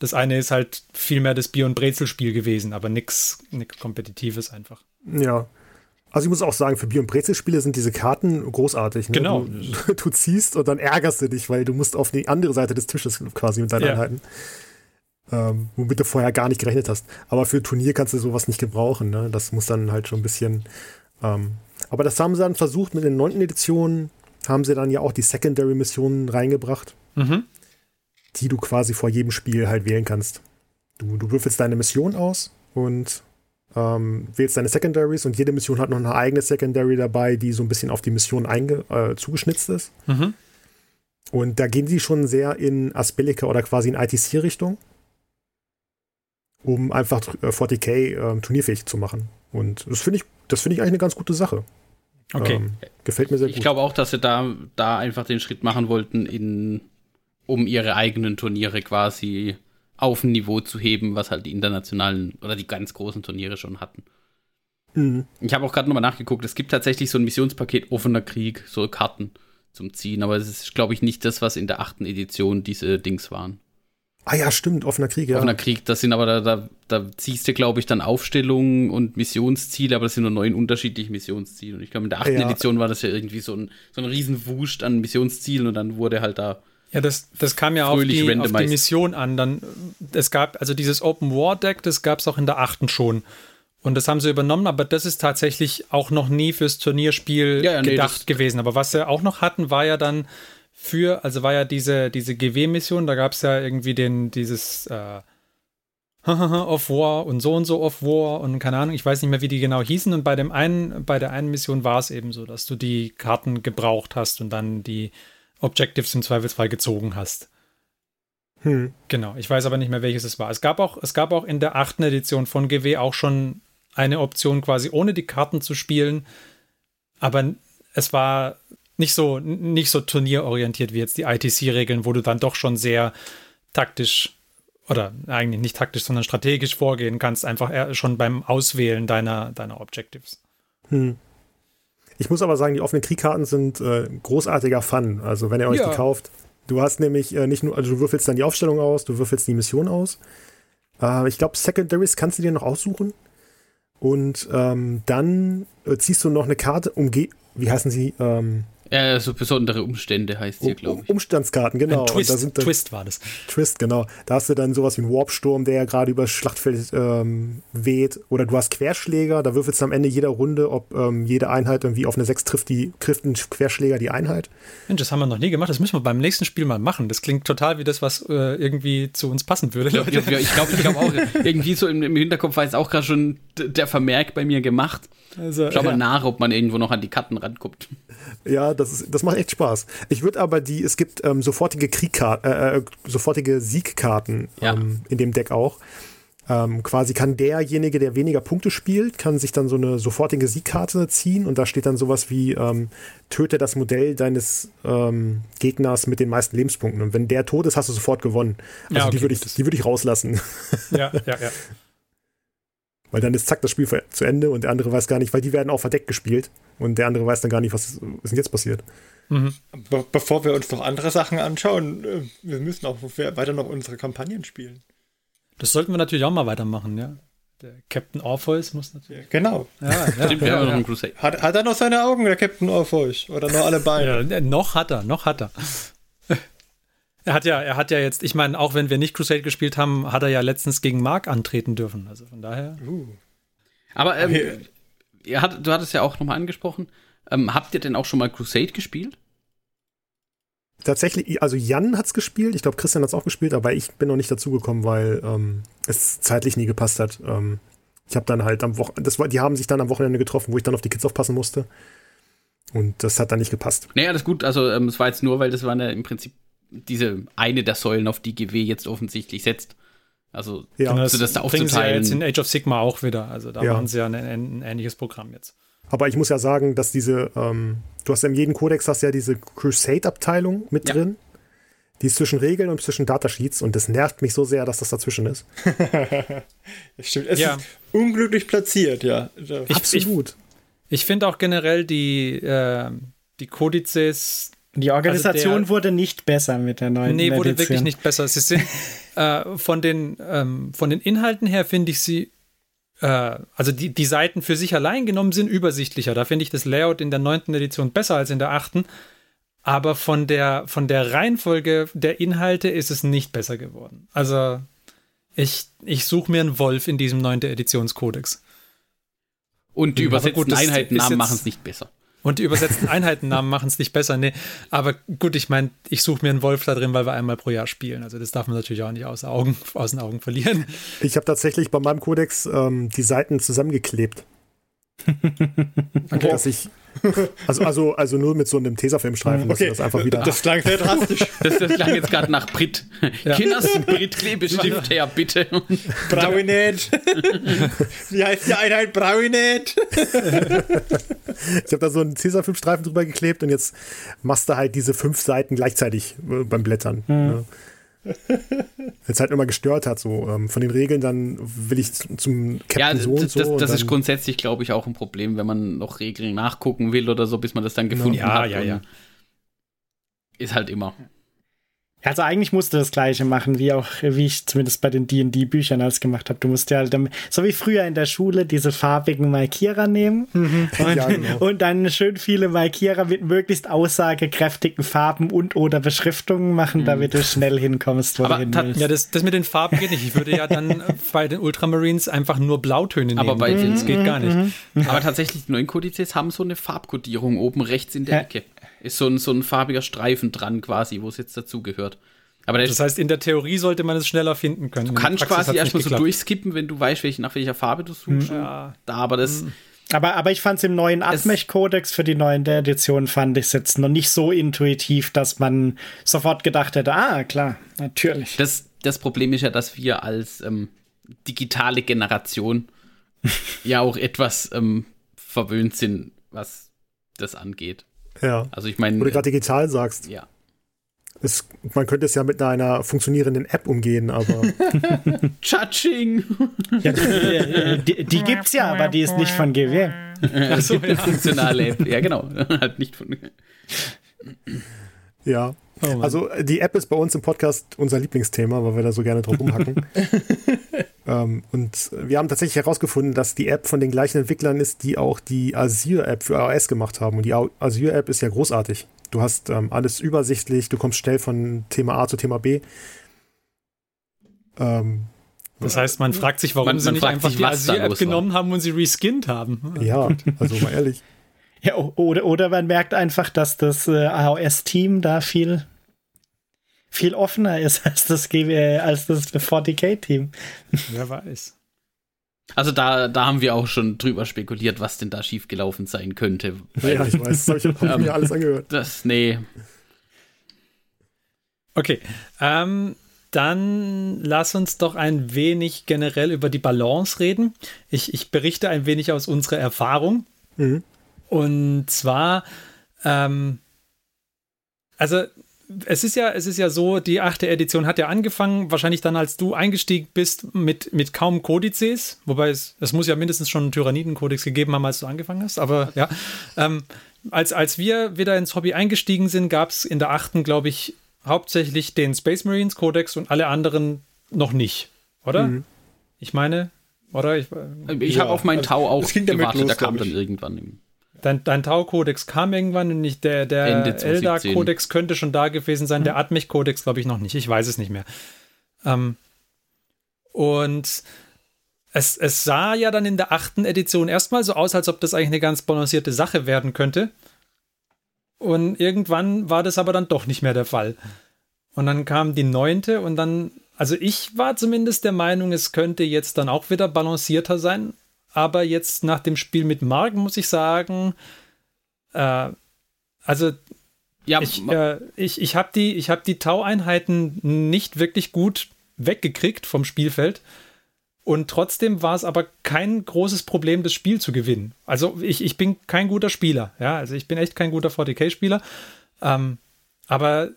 Das eine ist halt viel mehr das Bier- und Brezelspiel gewesen, aber nichts Kompetitives einfach. Ja. Also ich muss auch sagen, für Bier- und Brezelspiele sind diese Karten großartig. Ne? Genau. Du, du, ziehst und dann ärgerst du dich, weil du musst auf die andere Seite des Tisches quasi mit deinen ja. Einheiten. Ähm, womit du vorher gar nicht gerechnet hast. Aber für Turnier kannst du sowas nicht gebrauchen. Ne? Das muss dann halt schon ein bisschen ähm, aber das haben sie dann versucht mit den neunten Editionen, haben sie dann ja auch die Secondary-Missionen reingebracht, mhm. Die du quasi vor jedem Spiel halt wählen kannst. Du, du würfelst deine Mission aus und ähm, wählst deine Secondaries und jede Mission hat noch eine eigene Secondary dabei, die so ein bisschen auf die Mission einge äh, zugeschnitzt ist. Mhm. Und da gehen die schon sehr in Aspelica oder quasi in ITC-Richtung, um einfach 40k äh, turnierfähig zu machen. Und das finde ich, das finde ich eigentlich eine ganz gute Sache. Okay. Ähm, gefällt mir sehr gut. Ich glaube auch, dass sie da, da einfach den Schritt machen wollten, in, um ihre eigenen Turniere quasi auf ein Niveau zu heben, was halt die internationalen oder die ganz großen Turniere schon hatten. Mhm. Ich habe auch gerade nochmal nachgeguckt, es gibt tatsächlich so ein Missionspaket offener Krieg, so Karten zum Ziehen, aber es ist, glaube ich, nicht das, was in der achten Edition diese Dings waren. Ah ja, stimmt, offener Krieg, ja. Offener Krieg, das sind aber, da, da, da ziehst du, glaube ich, dann Aufstellungen und Missionsziele, aber das sind nur neun unterschiedliche Missionsziele. Und ich glaube, in der achten ja. Edition war das ja irgendwie so ein, so ein Riesenwust an Missionszielen und dann wurde halt da. Ja, das, das kam ja auf die, auf die, Mission an. Dann, es gab, also dieses Open War Deck, das gab es auch in der achten schon. Und das haben sie übernommen, aber das ist tatsächlich auch noch nie fürs Turnierspiel ja, ja, gedacht nee, gewesen. Aber was sie auch noch hatten, war ja dann für, also war ja diese, diese GW-Mission, da gab es ja irgendwie den, dieses äh, of War und so und so of War und keine Ahnung, ich weiß nicht mehr, wie die genau hießen. Und bei dem einen, bei der einen Mission war es eben so, dass du die Karten gebraucht hast und dann die Objectives im Zweifelsfall gezogen hast. Hm. Genau, ich weiß aber nicht mehr, welches es war. Es gab auch, es gab auch in der achten Edition von GW auch schon eine Option, quasi ohne die Karten zu spielen. Aber es war nicht so, nicht so turnierorientiert wie jetzt die ITC-Regeln, wo du dann doch schon sehr taktisch oder eigentlich nicht taktisch, sondern strategisch vorgehen kannst, einfach schon beim Auswählen deiner, deiner Objectives. Hm. Ich muss aber sagen, die offenen Kriegkarten sind äh, großartiger Fun. Also wenn ihr euch ja. die kauft, du hast nämlich äh, nicht nur, also du würfelst dann die Aufstellung aus, du würfelst die Mission aus. Äh, ich glaube, Secondaries kannst du dir noch aussuchen. Und ähm, dann äh, ziehst du noch eine Karte, umge wie heißen sie? Ähm, Ja, so besondere Umstände heißt hier, glaube ich. Umstandskarten, genau. Twist, da sind dann, Twist war das. Twist, genau. Da hast du dann sowas wie einen Warpsturm, der ja gerade über das Schlachtfeld ähm, weht. Oder du hast Querschläger, da würfelst du am Ende jeder Runde, ob ähm, jede Einheit irgendwie auf eine 6 trifft, die trifft ein Querschläger die Einheit. Mensch, das haben wir noch nie gemacht. Das müssen wir beim nächsten Spiel mal machen. Das klingt total wie das, was äh, irgendwie zu uns passen würde. Ja, ja, ich glaube ich glaub auch, irgendwie so im, im Hinterkopf war jetzt auch gerade schon der Vermerk bei mir gemacht. Also, Schau mal ja. nach, ob man irgendwo noch an die Karten ranguckt. Ja, das, ist, das macht echt Spaß. Ich würde aber die, es gibt ähm, sofortige Kriegkarten, äh, äh, sofortige Siegkarten ja. ähm, in dem Deck auch. Ähm, quasi kann derjenige, der weniger Punkte spielt, kann sich dann so eine sofortige Siegkarte ziehen und da steht dann sowas wie ähm, töte das Modell deines ähm, Gegners mit den meisten Lebenspunkten und wenn der tot ist, hast du sofort gewonnen. Also ja, okay, die würde ich, die ich rauslassen. Ja, ja, ja. Weil dann ist zack das Spiel zu Ende und der andere weiß gar nicht, weil die werden auch verdeckt gespielt und der andere weiß dann gar nicht, was ist denn jetzt passiert. Mhm. Be bevor wir uns noch andere Sachen anschauen, äh, wir müssen auch weiter noch unsere Kampagnen spielen. Das sollten wir natürlich auch mal weitermachen, ja. Der Captain Orpheus muss natürlich. Genau. Ja, ja, Stimmt, wir haben noch einen Crusade. Hat, hat er noch seine Augen, der Captain Orpheus? Oder noch alle Beine? Ja, noch hat er, noch hat er. Er hat ja, er hat ja jetzt, ich meine, auch wenn wir nicht Crusade gespielt haben, hat er ja letztens gegen Mark antreten dürfen. Also von daher. Uh. Aber ähm, okay. hat, du hattest ja auch nochmal angesprochen. Ähm, habt ihr denn auch schon mal Crusade gespielt? Tatsächlich, also Jan hat es gespielt, ich glaube Christian hat es auch gespielt, aber ich bin noch nicht dazugekommen, weil ähm, es zeitlich nie gepasst hat. Ähm, ich habe dann halt am Wochenende, die haben sich dann am Wochenende getroffen, wo ich dann auf die Kids aufpassen musste. Und das hat dann nicht gepasst. Naja, das ist gut. Also ähm, es war jetzt nur, weil das war ja im Prinzip diese eine der Säulen, auf die GW jetzt offensichtlich setzt. Also, ja, das, das da bringen sie ja jetzt in Age of Sigma auch wieder. Also, da ja. machen sie ja ein, ein, ähnliches Programm jetzt. Aber ich muss ja sagen, dass diese, ähm, du hast ja in jedem Kodex hast ja diese Crusade-Abteilung mit ja. drin. Die ist zwischen Regeln und zwischen Datasheets und das nervt mich so sehr, dass das dazwischen ist. Stimmt. Es ja. ist unglücklich platziert, ja. Ich, Absolut. Ich, ich finde auch generell die, äh, die Kodizes die Organisation also der, wurde nicht besser mit der neuen Nee, wurde wirklich nicht besser. Sie sind äh, von, den, ähm, von den Inhalten her finde ich sie, äh, also die, die Seiten für sich allein genommen sind übersichtlicher. Da finde ich das Layout in der neunten Edition besser als in der achten. Aber von der, von der Reihenfolge der Inhalte ist es nicht besser geworden. Also ich, ich suche mir einen Wolf in diesem neunten Editionskodex. Und die übersetzten Einheitennamen machen es nicht besser. Und die übersetzten Einheitennamen machen es nicht besser. Nee, aber gut, ich meine, ich suche mir einen Wolf da drin, weil wir einmal pro Jahr spielen. Also das darf man natürlich auch nicht aus, Augen, aus den Augen verlieren. Ich habe tatsächlich bei meinem Kodex ähm, die Seiten zusammengeklebt. okay. Dass ich also, also, also nur mit so einem Tesafilmstreifen, okay. das einfach wieder. Das klang sehr drastisch. Das, das klang jetzt gerade nach Brit. Ja. Kinders Brit-Klebestift her, bitte. Brauinet. Wie heißt die Einheit Brauinet? ich habe da so einen Tesafilmstreifen drüber geklebt und jetzt machst du halt diese fünf Seiten gleichzeitig äh, beim Blättern. Mhm. Ja. Jetzt halt immer gestört hat, so ähm, von den Regeln, dann will ich zum Captain ja, so und so. Das, das ist grundsätzlich, glaube ich, auch ein Problem, wenn man noch Regeln nachgucken will oder so, bis man das dann gefunden ja, hat. Ja, ja, ja. Ist halt immer. Also eigentlich musst du das Gleiche machen, wie auch, wie ich zumindest bei den D&D-Büchern alles gemacht habe. Du musst ja halt, so wie früher in der Schule, diese farbigen Markierer nehmen mhm. und, ja, genau. und, dann schön viele Markierer mit möglichst aussagekräftigen Farben und oder Beschriftungen machen, mhm. damit du schnell hinkommst, wo Aber du hin willst. Ja, das, das mit den Farben geht nicht. Ich würde ja dann bei den Ultramarines einfach nur Blautöne nehmen. Aber bei mhm. das geht gar nicht. Mhm. Aber tatsächlich, die neuen Kodizes haben so eine Farbkodierung oben rechts in der ja. Ecke ist so ein, so ein farbiger Streifen dran quasi, wo es jetzt dazugehört. Aber das heißt, in der Theorie sollte man es schneller finden können. Du kannst quasi erstmal so durchskippen, wenn du weißt, welche, nach welcher Farbe du suchst. Ja. Da, aber das. Hm. Aber, aber ich fand es im neuen Admech-Kodex für die neuen Edition fand ich es jetzt noch nicht so intuitiv, dass man sofort gedacht hätte, ah, klar, natürlich. Das, das Problem ist ja, dass wir als ähm, digitale Generation ja auch etwas ähm, verwöhnt sind, was das angeht. Ja. Also ich meine. Wo du gerade digital sagst. Ja. Es, man könnte es ja mit einer funktionierenden App umgehen, aber. Tschatsching! Ja, die, die, die, gibt's ja, aber die ist nicht von GW. Also eine funktionale App. Ja, genau. halt nicht von. Ja. Oh also die App ist bei uns im Podcast unser Lieblingsthema, weil wir da so gerne drauf rumhacken. Ähm, und wir haben tatsächlich herausgefunden, dass die App von den gleichen Entwicklern ist, die auch die Azure-App für iOS gemacht haben. Und die Azure-App ist ja großartig. Du hast ähm, alles übersichtlich, du kommst schnell von Thema A zu Thema B. Ähm, das heißt, man fragt sich, warum man, sie man nicht einfach sich, die Azure-App genommen haben und sie reskinned haben. Ja, also mal ehrlich. Ja, oder, oder man merkt einfach, dass das äh, iOS-Team da viel, viel offener ist als das, als das 40k-Team. Wer weiß. Also da, da haben wir auch schon drüber spekuliert, was denn da schiefgelaufen sein könnte. ja, ich weiß, das habe ich ähm, mir alles angehört. Das, nee. Okay, ähm, dann lass uns doch ein wenig generell über die Balance reden. Ich, ich berichte ein wenig aus unserer Erfahrung. Mhm. Und zwar, ähm, also es ist ja, es ist ja so, die achte Edition hat ja angefangen, wahrscheinlich dann, als du eingestiegen bist, mit, mit kaum Kodizes, wobei es, es muss ja mindestens schon einen Tyranniden-Kodex gegeben haben, als du angefangen hast, aber ja. Ähm, als, als wir wieder ins Hobby eingestiegen sind, gab es in der achten, glaube ich, hauptsächlich den Space Marines Kodex und alle anderen noch nicht, oder? Mhm. Ich meine, oder? Ich, ich ja, habe auf meinen Tau auch gewartet, der kam dann irgendwann. Im Dein, dein Tau-Kodex kam irgendwann und nicht der, der Eldar-Kodex könnte schon da gewesen sein, mhm. der Atmech-Kodex glaube ich noch nicht. Ich weiß es nicht mehr. Ähm, und es, es sah ja dann in der achten Edition erstmal so aus, als ob das eigentlich eine ganz balancierte Sache werden könnte. Und irgendwann war das aber dann doch nicht mehr der Fall. Und dann kam die neunte und dann, also ich war zumindest der Meinung, es könnte jetzt dann auch wieder balancierter sein. Aber jetzt nach dem Spiel mit Mark muss ich sagen, äh, also ja, ich, äh, ich, ich habe die, hab die Tau-Einheiten nicht wirklich gut weggekriegt vom Spielfeld. Und trotzdem war es aber kein großes Problem, das Spiel zu gewinnen. Also ich, ich bin kein guter Spieler, ja, also ich bin echt kein guter 40k-Spieler. Ähm, aber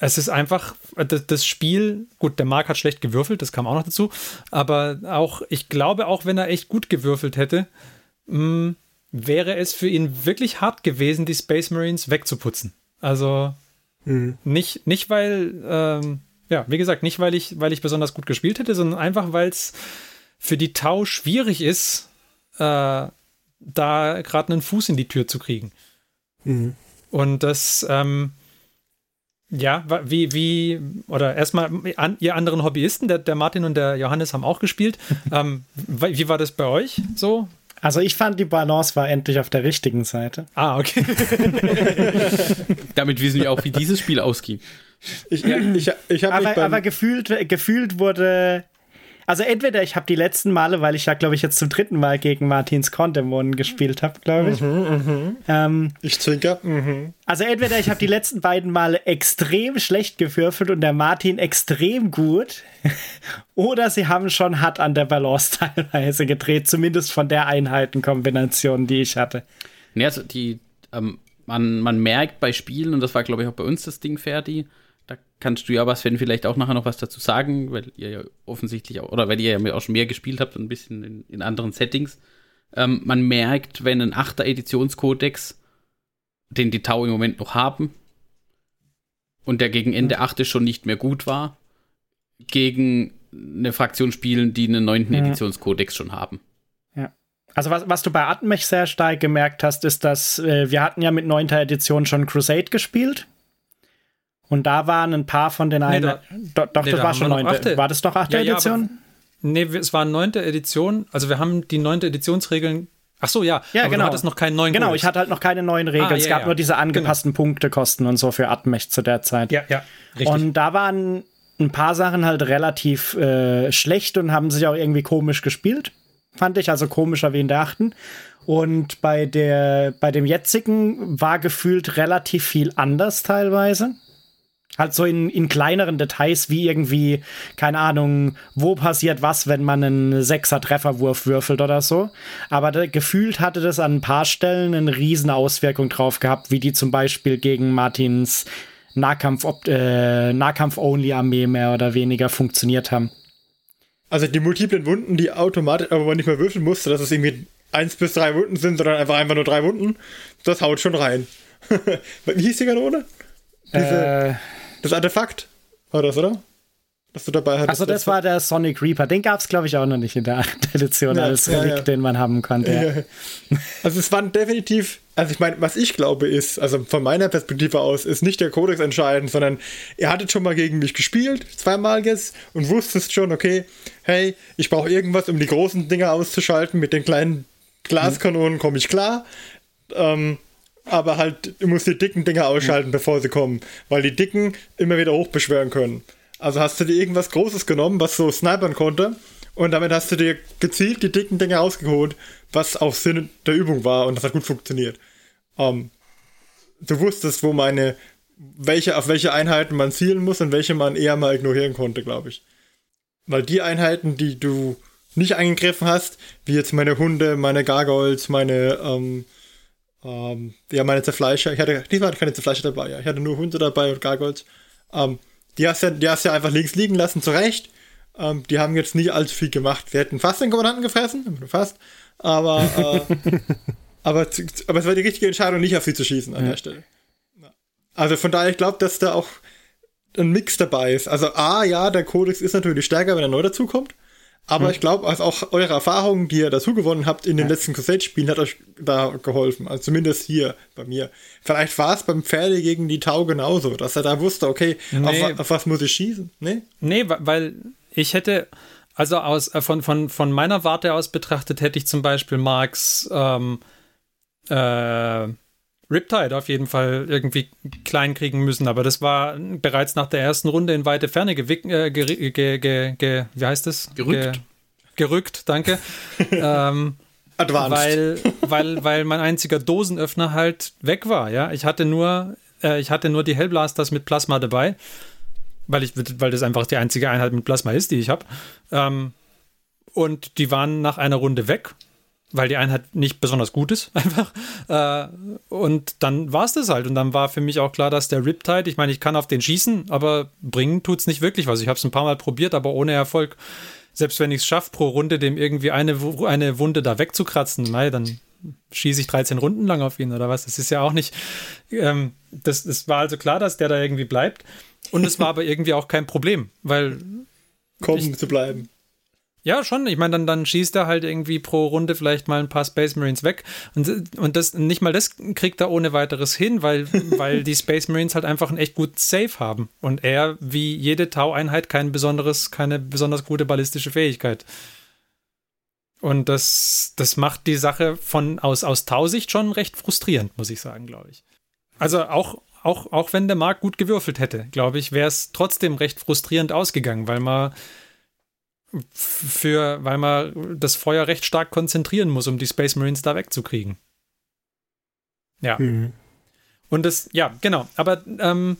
es ist einfach, das Spiel, gut, der Mark hat schlecht gewürfelt, das kam auch noch dazu, aber auch, ich glaube, auch wenn er echt gut gewürfelt hätte, mh, hm, wäre es für ihn wirklich hart gewesen, die Space Marines wegzuputzen. Also mhm. nicht, nicht weil, ähm, ja, wie gesagt, nicht weil ich, weil ich besonders gut gespielt hätte, sondern einfach, weil es für die Tau schwierig ist, äh, da gerade einen Fuß in die Tür zu kriegen. Mhm. Und das, ähm, ja, wie, wie, oder erstmal, an, ihr anderen Hobbyisten, der, der Martin und der Johannes haben auch gespielt. ähm, wie war das bei euch so? Also ich fand, die Balance war endlich auf der richtigen Seite. Ah, okay. Damit wissen wir auch, wie dieses Spiel ausgeht. Ich, ich, ich aber, aber gefühlt, gefühlt wurde also entweder ich habe die letzten Male, weil ich ja, glaube ich, jetzt zum dritten Mal gegen Martins Condemon gespielt habe, glaube ich. Mhm, mh. ähm, ich zwinker. Mhm. Also entweder ich habe die letzten beiden Male extrem schlecht gewürfelt und der Martin extrem gut. oder sie haben schon hart an der Balance teilweise gedreht, zumindest von der Einheitenkombination, die ich hatte. Ne, also die, ähm, man, man merkt bei Spielen, und das war, glaube ich, auch bei uns das Ding, Ferdi, kannst du ja was, wenn vielleicht auch nachher noch was dazu sagen, weil ihr ja offensichtlich auch, oder weil ihr ja auch schon mehr gespielt habt, ein bisschen in, in anderen Settings. Ähm, man merkt, wenn ein 8er Editionskodex, den die Tau im Moment noch haben, und der gegen Ende 8 schon nicht mehr gut war, gegen eine Fraktion spielen, die einen 9. Ja. Editionskodex schon haben. Ja. Also was, was du bei Atmech sehr stark gemerkt hast, ist, dass äh, wir hatten ja mit 9. Edition schon Crusade gespielt. Und da waren ein paar von den einen. Nee, doch, doch nee, das war schon neunte. War das doch achte ja, Edition? Ja, nee, es war neunte Edition. Also wir haben die neunte Editionsregeln. Ach so, ja. Ja, aber genau. Du hattest noch keinen neuen Genau, Kodex. ich hatte halt noch keine neuen Regeln. Ah, es gab nur diese angepassten genau. Punktekosten und so für Atmech zu der Zeit. Ja, ja. Richtig. Und da waren ein paar Sachen halt relativ äh, schlecht und haben sich auch irgendwie komisch gespielt. Fand ich, also komischer wie in der achten. Und bei der, bei dem jetzigen war gefühlt relativ viel anders teilweise. Halt so in, in kleineren Details, wie irgendwie, keine Ahnung, wo passiert was, wenn man einen Sechser-Trefferwurf würfelt oder so. Aber da, gefühlt hatte das an ein paar Stellen eine riesen Auswirkung drauf gehabt, wie die zum Beispiel gegen Martins Nahkampf, äh, Nahkampf-Only-Armee mehr oder weniger funktioniert haben. Also die multiplen Wunden, die automatisch, aber man nicht mehr würfeln musste, dass es irgendwie eins bis drei Wunden sind, sondern einfach einfach nur drei Wunden, das haut schon rein. Wie hieß die Kanone? Diese, äh, das Artefakt war das, oder? das du dabei hattest. Also das war der Sonic Reaper. Den gab es, glaube ich, auch noch nicht in der 8. Edition ja, als Relikt, ja. den man haben konnte. Ja. Also es waren definitiv, also ich meine, was ich glaube ist, also von meiner Perspektive aus, ist nicht der Codex entscheidend, sondern ihr hattet schon mal gegen mich gespielt, zweimal jetzt, und wusstest schon, okay, hey, ich brauche irgendwas, um die großen Dinger auszuschalten. Mit den kleinen Glaskanonen komme ich klar. Ähm, aber halt, du musst die dicken Dinger ausschalten, bevor sie kommen, weil die dicken immer wieder hochbeschwören können. Also hast du dir irgendwas Großes genommen, was so snipern konnte. Und damit hast du dir gezielt die dicken Dinge ausgeholt, was auch Sinn der Übung war. Und das hat gut funktioniert. Ähm, du wusstest, wo meine, welche, auf welche Einheiten man zielen muss und welche man eher mal ignorieren konnte, glaube ich. Weil die Einheiten, die du nicht eingegriffen hast, wie jetzt meine Hunde, meine Gargoyles, meine, ähm, ähm, ja, meine Zerfleischer, ich hatte, diesmal hatte ich keine Zerfleischer dabei, ja. Ich hatte nur Hunde dabei und Gargoyles. Ähm, die hast ja, die hast ja einfach links liegen lassen, zurecht. Ähm, die haben jetzt nicht allzu viel gemacht. Wir hätten fast den Kommandanten gefressen, fast. Aber, äh, aber, aber es war die richtige Entscheidung, nicht auf sie zu schießen an ja. der Stelle. Also von daher, ich glaube, dass da auch ein Mix dabei ist. Also A, ja, der Codex ist natürlich stärker, wenn er neu dazukommt. Aber hm. ich glaube, also auch eure Erfahrungen, die ihr dazu gewonnen habt in den ja. letzten Crusade-Spielen, hat euch da geholfen. Also zumindest hier bei mir. Vielleicht war es beim Pferde gegen die Tau genauso, dass er da wusste, okay, nee. auf, auf, was muss ich schießen? Nee? Nee, weil ich hätte, also aus, äh, von, von, von meiner Warte aus betrachtet, hätte ich zum Beispiel Marx ähm, äh, Riptide auf jeden Fall irgendwie klein kriegen müssen, aber das war bereits nach der ersten Runde in weite Ferne gewick, äh, ge, ge, ge, wie heißt das? Gerückt. gerückt, danke. ähm, Advanced. Weil, weil, weil mein einziger Dosenöffner halt weg war, ja. Ich hatte nur, äh, ich hatte nur die Hellblasters mit Plasma dabei, weil ich, weil das einfach die einzige Einheit mit Plasma ist, die ich habe. Ähm, und die waren nach einer Runde weg weil die Einheit nicht besonders gut ist, einfach. Äh, und dann war es das halt. Und dann war für mich auch klar, dass der Riptide, ich meine, ich kann auf den schießen, aber bringen tut es nicht wirklich was. Ich habe es ein paar Mal probiert, aber ohne Erfolg. Selbst wenn ich es schaffe, pro Runde dem irgendwie eine, eine Wunde da wegzukratzen, nein, dann schieße ich 13 Runden lang auf ihn oder was. Das ist ja auch nicht. Ähm, das, das war also klar, dass der da irgendwie bleibt. Und es war aber irgendwie auch kein Problem, weil. Kommen zu bleiben. Ja, schon. Ich meine, dann, dann schießt er halt irgendwie pro Runde vielleicht mal ein paar Space Marines weg. Und, und das, nicht mal das kriegt er ohne weiteres hin, weil, weil die Space Marines halt einfach einen echt guten Safe haben. Und er, wie jede Tau-Einheit, kein besonderes, keine besonders gute ballistische Fähigkeit. Und das, das macht die Sache von aus, aus Tau-Sicht schon recht frustrierend, muss ich sagen, glaube ich. Also auch, auch, auch wenn der Markt gut gewürfelt hätte, glaube ich, wäre es trotzdem recht frustrierend ausgegangen, weil man für, weil man das Feuer recht stark konzentrieren muss, um die Space Marines da wegzukriegen. Ja. Mhm. Und das, ja, genau. Aber ähm,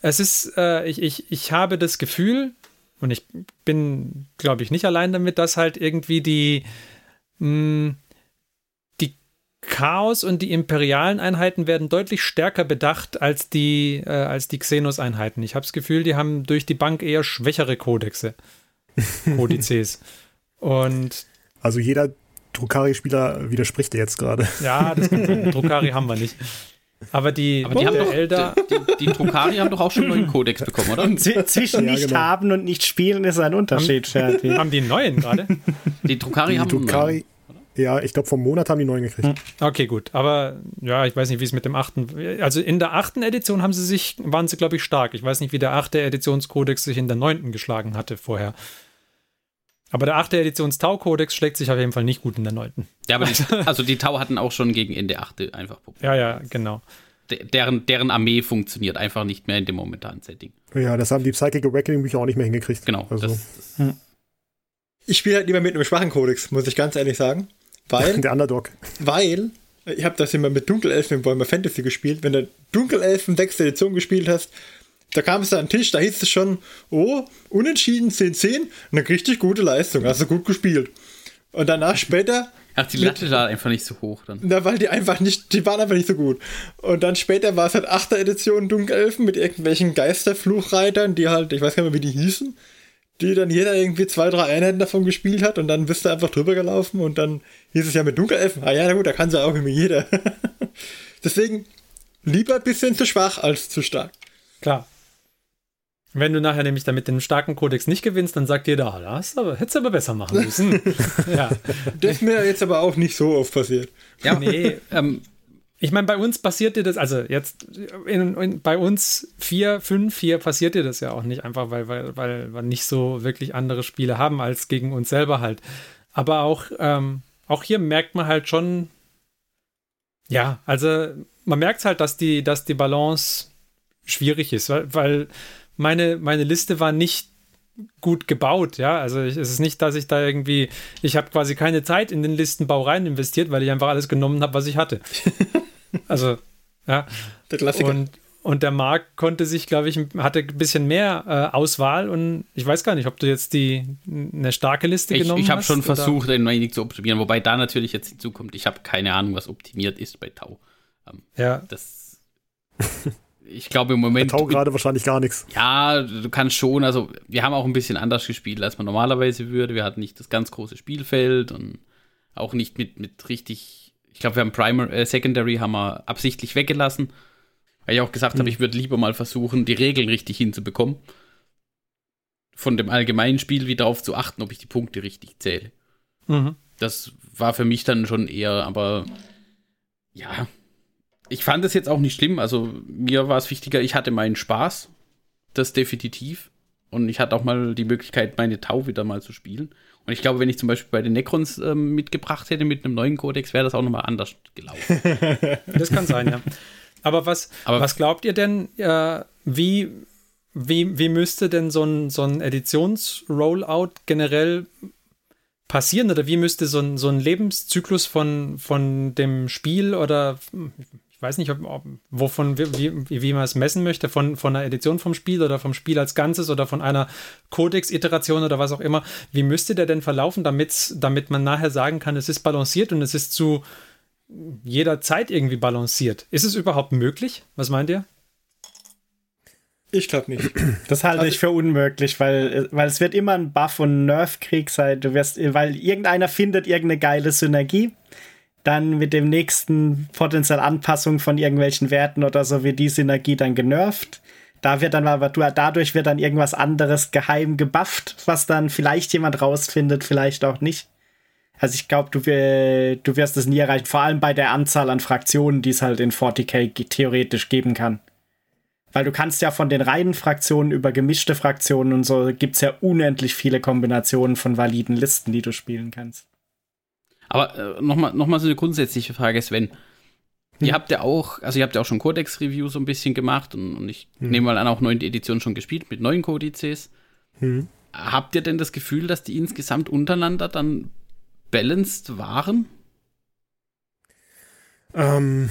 es ist, äh, ich, ich, ich habe das Gefühl, und ich bin, glaube ich, nicht allein damit, dass halt irgendwie die, mh, hm, die Chaos und die imperialen Einheiten werden deutlich stärker bedacht als die, äh, als die Xenos-Einheiten. Ich habe das Gefühl, die haben durch die Bank eher schwächere Kodexe. Kodizes. Und also jeder Drukari-Spieler widerspricht dir jetzt gerade. Ja, das kann Drukari haben wir nicht. Aber die, Aber die, haben doch, Elder die, die, Drukari haben doch auch schon einen neuen Kodex bekommen, oder? Und zwischen ja, nicht genau. haben und nicht spielen ist ein Unterschied. Haben, haben die einen neuen gerade? Die Drukari die haben Drukari, einen ja, ich glaube, vom Monat haben die neuen gekriegt. Hm. Okay, gut. Aber ja, ich weiß nicht, wie es mit dem achten. Also in der achten Edition haben sie sich, waren sie, glaube ich, stark. Ich weiß nicht, wie der achte Editionskodex sich in der neunten geschlagen hatte vorher. Aber der achte Editions-Tau-Kodex schlägt sich auf jeden Fall nicht gut in der neunten. Ja, aber die, also die Tau hatten auch schon gegen Ende achte einfach Probleme. Ja, ja, genau. De deren, deren Armee funktioniert einfach nicht mehr in dem momentanen Setting. Ja, das haben die Psychic Awakening-Bücher auch nicht mehr hingekriegt. Genau. Also. Das, das hm. Ich spiele halt lieber mit einem schwachen Kodex, muss ich ganz ehrlich sagen. Weil, der Underdog. Weil, ich habe das immer mit Dunkelelfen in Bäumer Fantasy gespielt. Wenn du Dunkelelfen 6. Edition gespielt hast, da kam es da an den Tisch, da hieß es schon, oh, unentschieden 10-10, eine richtig gute Leistung, hast du gut gespielt. Und danach später. Ach, die Latte war einfach nicht so hoch dann. Na, weil die einfach nicht, die waren einfach nicht so gut. Und dann später war es halt 8. Edition Dunkelelfen mit irgendwelchen Geisterfluchreitern, die halt, ich weiß gar nicht mehr, wie die hießen die dann jeder irgendwie zwei, drei Einheiten davon gespielt hat und dann bist du einfach drüber gelaufen und dann hieß es ja mit Dunkelelfen. Ah ja, na gut, da kann es ja auch immer jeder. Deswegen lieber ein bisschen zu schwach als zu stark. Klar. Wenn du nachher nämlich damit den starken Kodex nicht gewinnst, dann sagt jeder, da hast aber, hättest du aber besser machen müssen. ja. Das ist mir jetzt aber auch nicht so oft passiert. Ja, nee. Ähm, ich meine, bei uns passiert dir das, also jetzt in, in, bei uns vier, fünf, vier passiert dir das ja auch nicht einfach, weil, weil, weil wir nicht so wirklich andere Spiele haben als gegen uns selber halt. Aber auch, ähm, auch hier merkt man halt schon, ja, also man merkt halt, dass die, dass die Balance schwierig ist, weil, weil meine, meine Liste war nicht gut gebaut, ja. Also ich, es ist nicht, dass ich da irgendwie, ich habe quasi keine Zeit in den Listenbau rein investiert, weil ich einfach alles genommen habe, was ich hatte. also, ja. Der Klassiker. Und, und der Marc konnte sich, glaube ich, hatte ein bisschen mehr äh, Auswahl und ich weiß gar nicht, ob du jetzt die eine starke Liste ich, genommen ich hast. Ich habe schon versucht, ein wenig zu optimieren, wobei da natürlich jetzt hinzukommt, ich habe keine Ahnung, was optimiert ist bei Tau. Ähm, ja. Das ich glaube im Moment. Tau gerade wahrscheinlich gar nichts. Ja, du kannst schon. Also, wir haben auch ein bisschen anders gespielt, als man normalerweise würde. Wir hatten nicht das ganz große Spielfeld und auch nicht mit, mit richtig. Ich glaube, wir haben Primary, äh, Secondary haben wir absichtlich weggelassen. Weil ich auch gesagt hm. habe, ich würde lieber mal versuchen, die Regeln richtig hinzubekommen. Von dem allgemeinen Spiel wieder darauf zu achten, ob ich die Punkte richtig zähle. Mhm. Das war für mich dann schon eher, aber ja, ich fand es jetzt auch nicht schlimm. Also mir war es wichtiger, ich hatte meinen Spaß. Das definitiv. Und ich hatte auch mal die Möglichkeit, meine Tau wieder mal zu spielen. Und ich glaube, wenn ich zum Beispiel bei den Necrons ähm, mitgebracht hätte mit einem neuen Kodex, wäre das auch nochmal anders gelaufen. das kann sein, ja. Aber was, Aber was glaubt ihr denn, äh, wie, wie, wie müsste denn so ein, so ein Editions-Rollout generell passieren oder wie müsste so ein, so ein Lebenszyklus von, von dem Spiel oder ich weiß nicht, ob, ob, wovon, wie, wie man es messen möchte, von, von einer Edition vom Spiel oder vom Spiel als Ganzes oder von einer Codex-Iteration oder was auch immer. Wie müsste der denn verlaufen, damit, damit man nachher sagen kann, es ist balanciert und es ist zu jeder Zeit irgendwie balanciert? Ist es überhaupt möglich? Was meint ihr? Ich glaube nicht. Das halte also, ich für unmöglich, weil, weil es wird immer ein Buff- und Nerf-Krieg sein. Du wirst, weil irgendeiner findet irgendeine geile Synergie dann mit dem nächsten potenziell Anpassung von irgendwelchen Werten oder so wird die Synergie dann genervt. Da wird dann aber dadurch wird dann irgendwas anderes geheim gebufft, was dann vielleicht jemand rausfindet, vielleicht auch nicht. Also ich glaube, du, du wirst es nie erreichen, vor allem bei der Anzahl an Fraktionen, die es halt in 40k theoretisch geben kann. Weil du kannst ja von den reinen Fraktionen über gemischte Fraktionen und so gibt es ja unendlich viele Kombinationen von validen Listen, die du spielen kannst. Aber äh, nochmal noch mal so eine grundsätzliche Frage, Sven. Hm. Ihr habt ja auch, also ihr habt ja auch schon Codex-Review so ein bisschen gemacht und, und ich hm. nehme mal an, auch neunte Edition schon gespielt mit neuen Kodizes. Hm. Habt ihr denn das Gefühl, dass die insgesamt untereinander dann balanced waren? Ähm,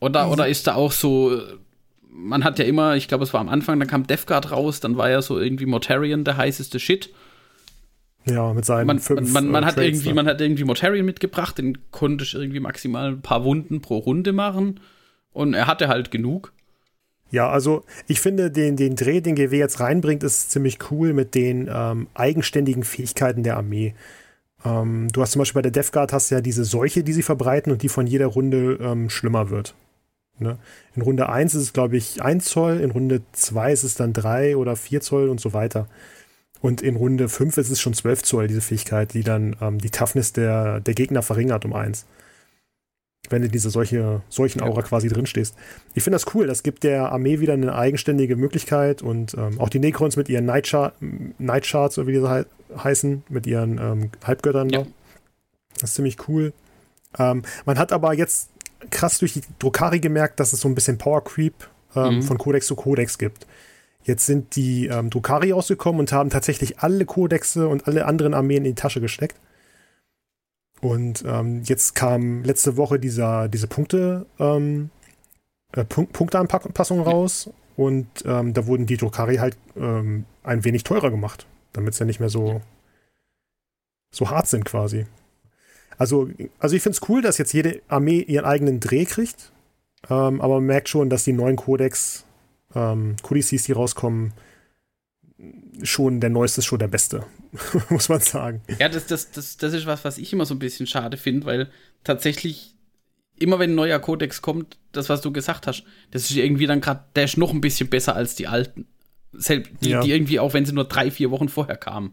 oder, oder ist da auch so, man hat ja immer, ich glaube, es war am Anfang, dann kam Death Guard raus, dann war ja so irgendwie Mortarion der heißeste Shit. Ja, mit seinen man, fünf. Man, man, äh, hat irgendwie, man hat irgendwie Mortarion mitgebracht, den konnte ich irgendwie maximal ein paar Wunden pro Runde machen. Und er hatte halt genug. Ja, also ich finde, den, den Dreh, den GW jetzt reinbringt, ist ziemlich cool mit den ähm, eigenständigen Fähigkeiten der Armee. Ähm, du hast zum Beispiel bei der Death Guard hast ja diese Seuche, die sie verbreiten und die von jeder Runde ähm, schlimmer wird. Ne? In Runde 1 ist es, glaube ich, 1 Zoll, in Runde 2 ist es dann 3 oder 4 Zoll und so weiter. Und in Runde 5 ist es schon 12 Zoll, diese Fähigkeit, die dann ähm, die Toughness der, der Gegner verringert um 1. Wenn du in dieser solche, solchen Aura ja. quasi drin stehst. Ich finde das cool. Das gibt der Armee wieder eine eigenständige Möglichkeit und ähm, auch die Necrons mit ihren Nightchar Nightcharts, so wie diese he heißen, mit ihren ähm, Halbgöttern ja. da. Das ist ziemlich cool. Ähm, man hat aber jetzt krass durch die Drukari gemerkt, dass es so ein bisschen Power Creep ähm, mhm. von Codex zu Codex gibt. Jetzt sind die ähm, Drukari ausgekommen und haben tatsächlich alle Kodexe und alle anderen Armeen in die Tasche gesteckt. Und ähm, jetzt kam letzte Woche dieser, diese Punkte, ähm, äh, Punkt, Punkteanpassung raus und ähm, da wurden die Drukari halt ähm, ein wenig teurer gemacht, damit sie ja nicht mehr so, so hart sind quasi. Also, also ich finde es cool, dass jetzt jede Armee ihren eigenen Dreh kriegt, ähm, aber man merkt schon, dass die neuen Codex ähm, Codices, die rauskommen, schon der neueste ist schon der beste, muss man sagen. Ja, das, das, das, das ist was, was ich immer so ein bisschen schade finde, weil tatsächlich immer wenn ein neuer Kodex kommt, das, was du gesagt hast, das ist irgendwie dann gerade, der ist noch ein bisschen besser als die alten. Selbst die, ja. die irgendwie auch, wenn sie nur drei, vier Wochen vorher kamen.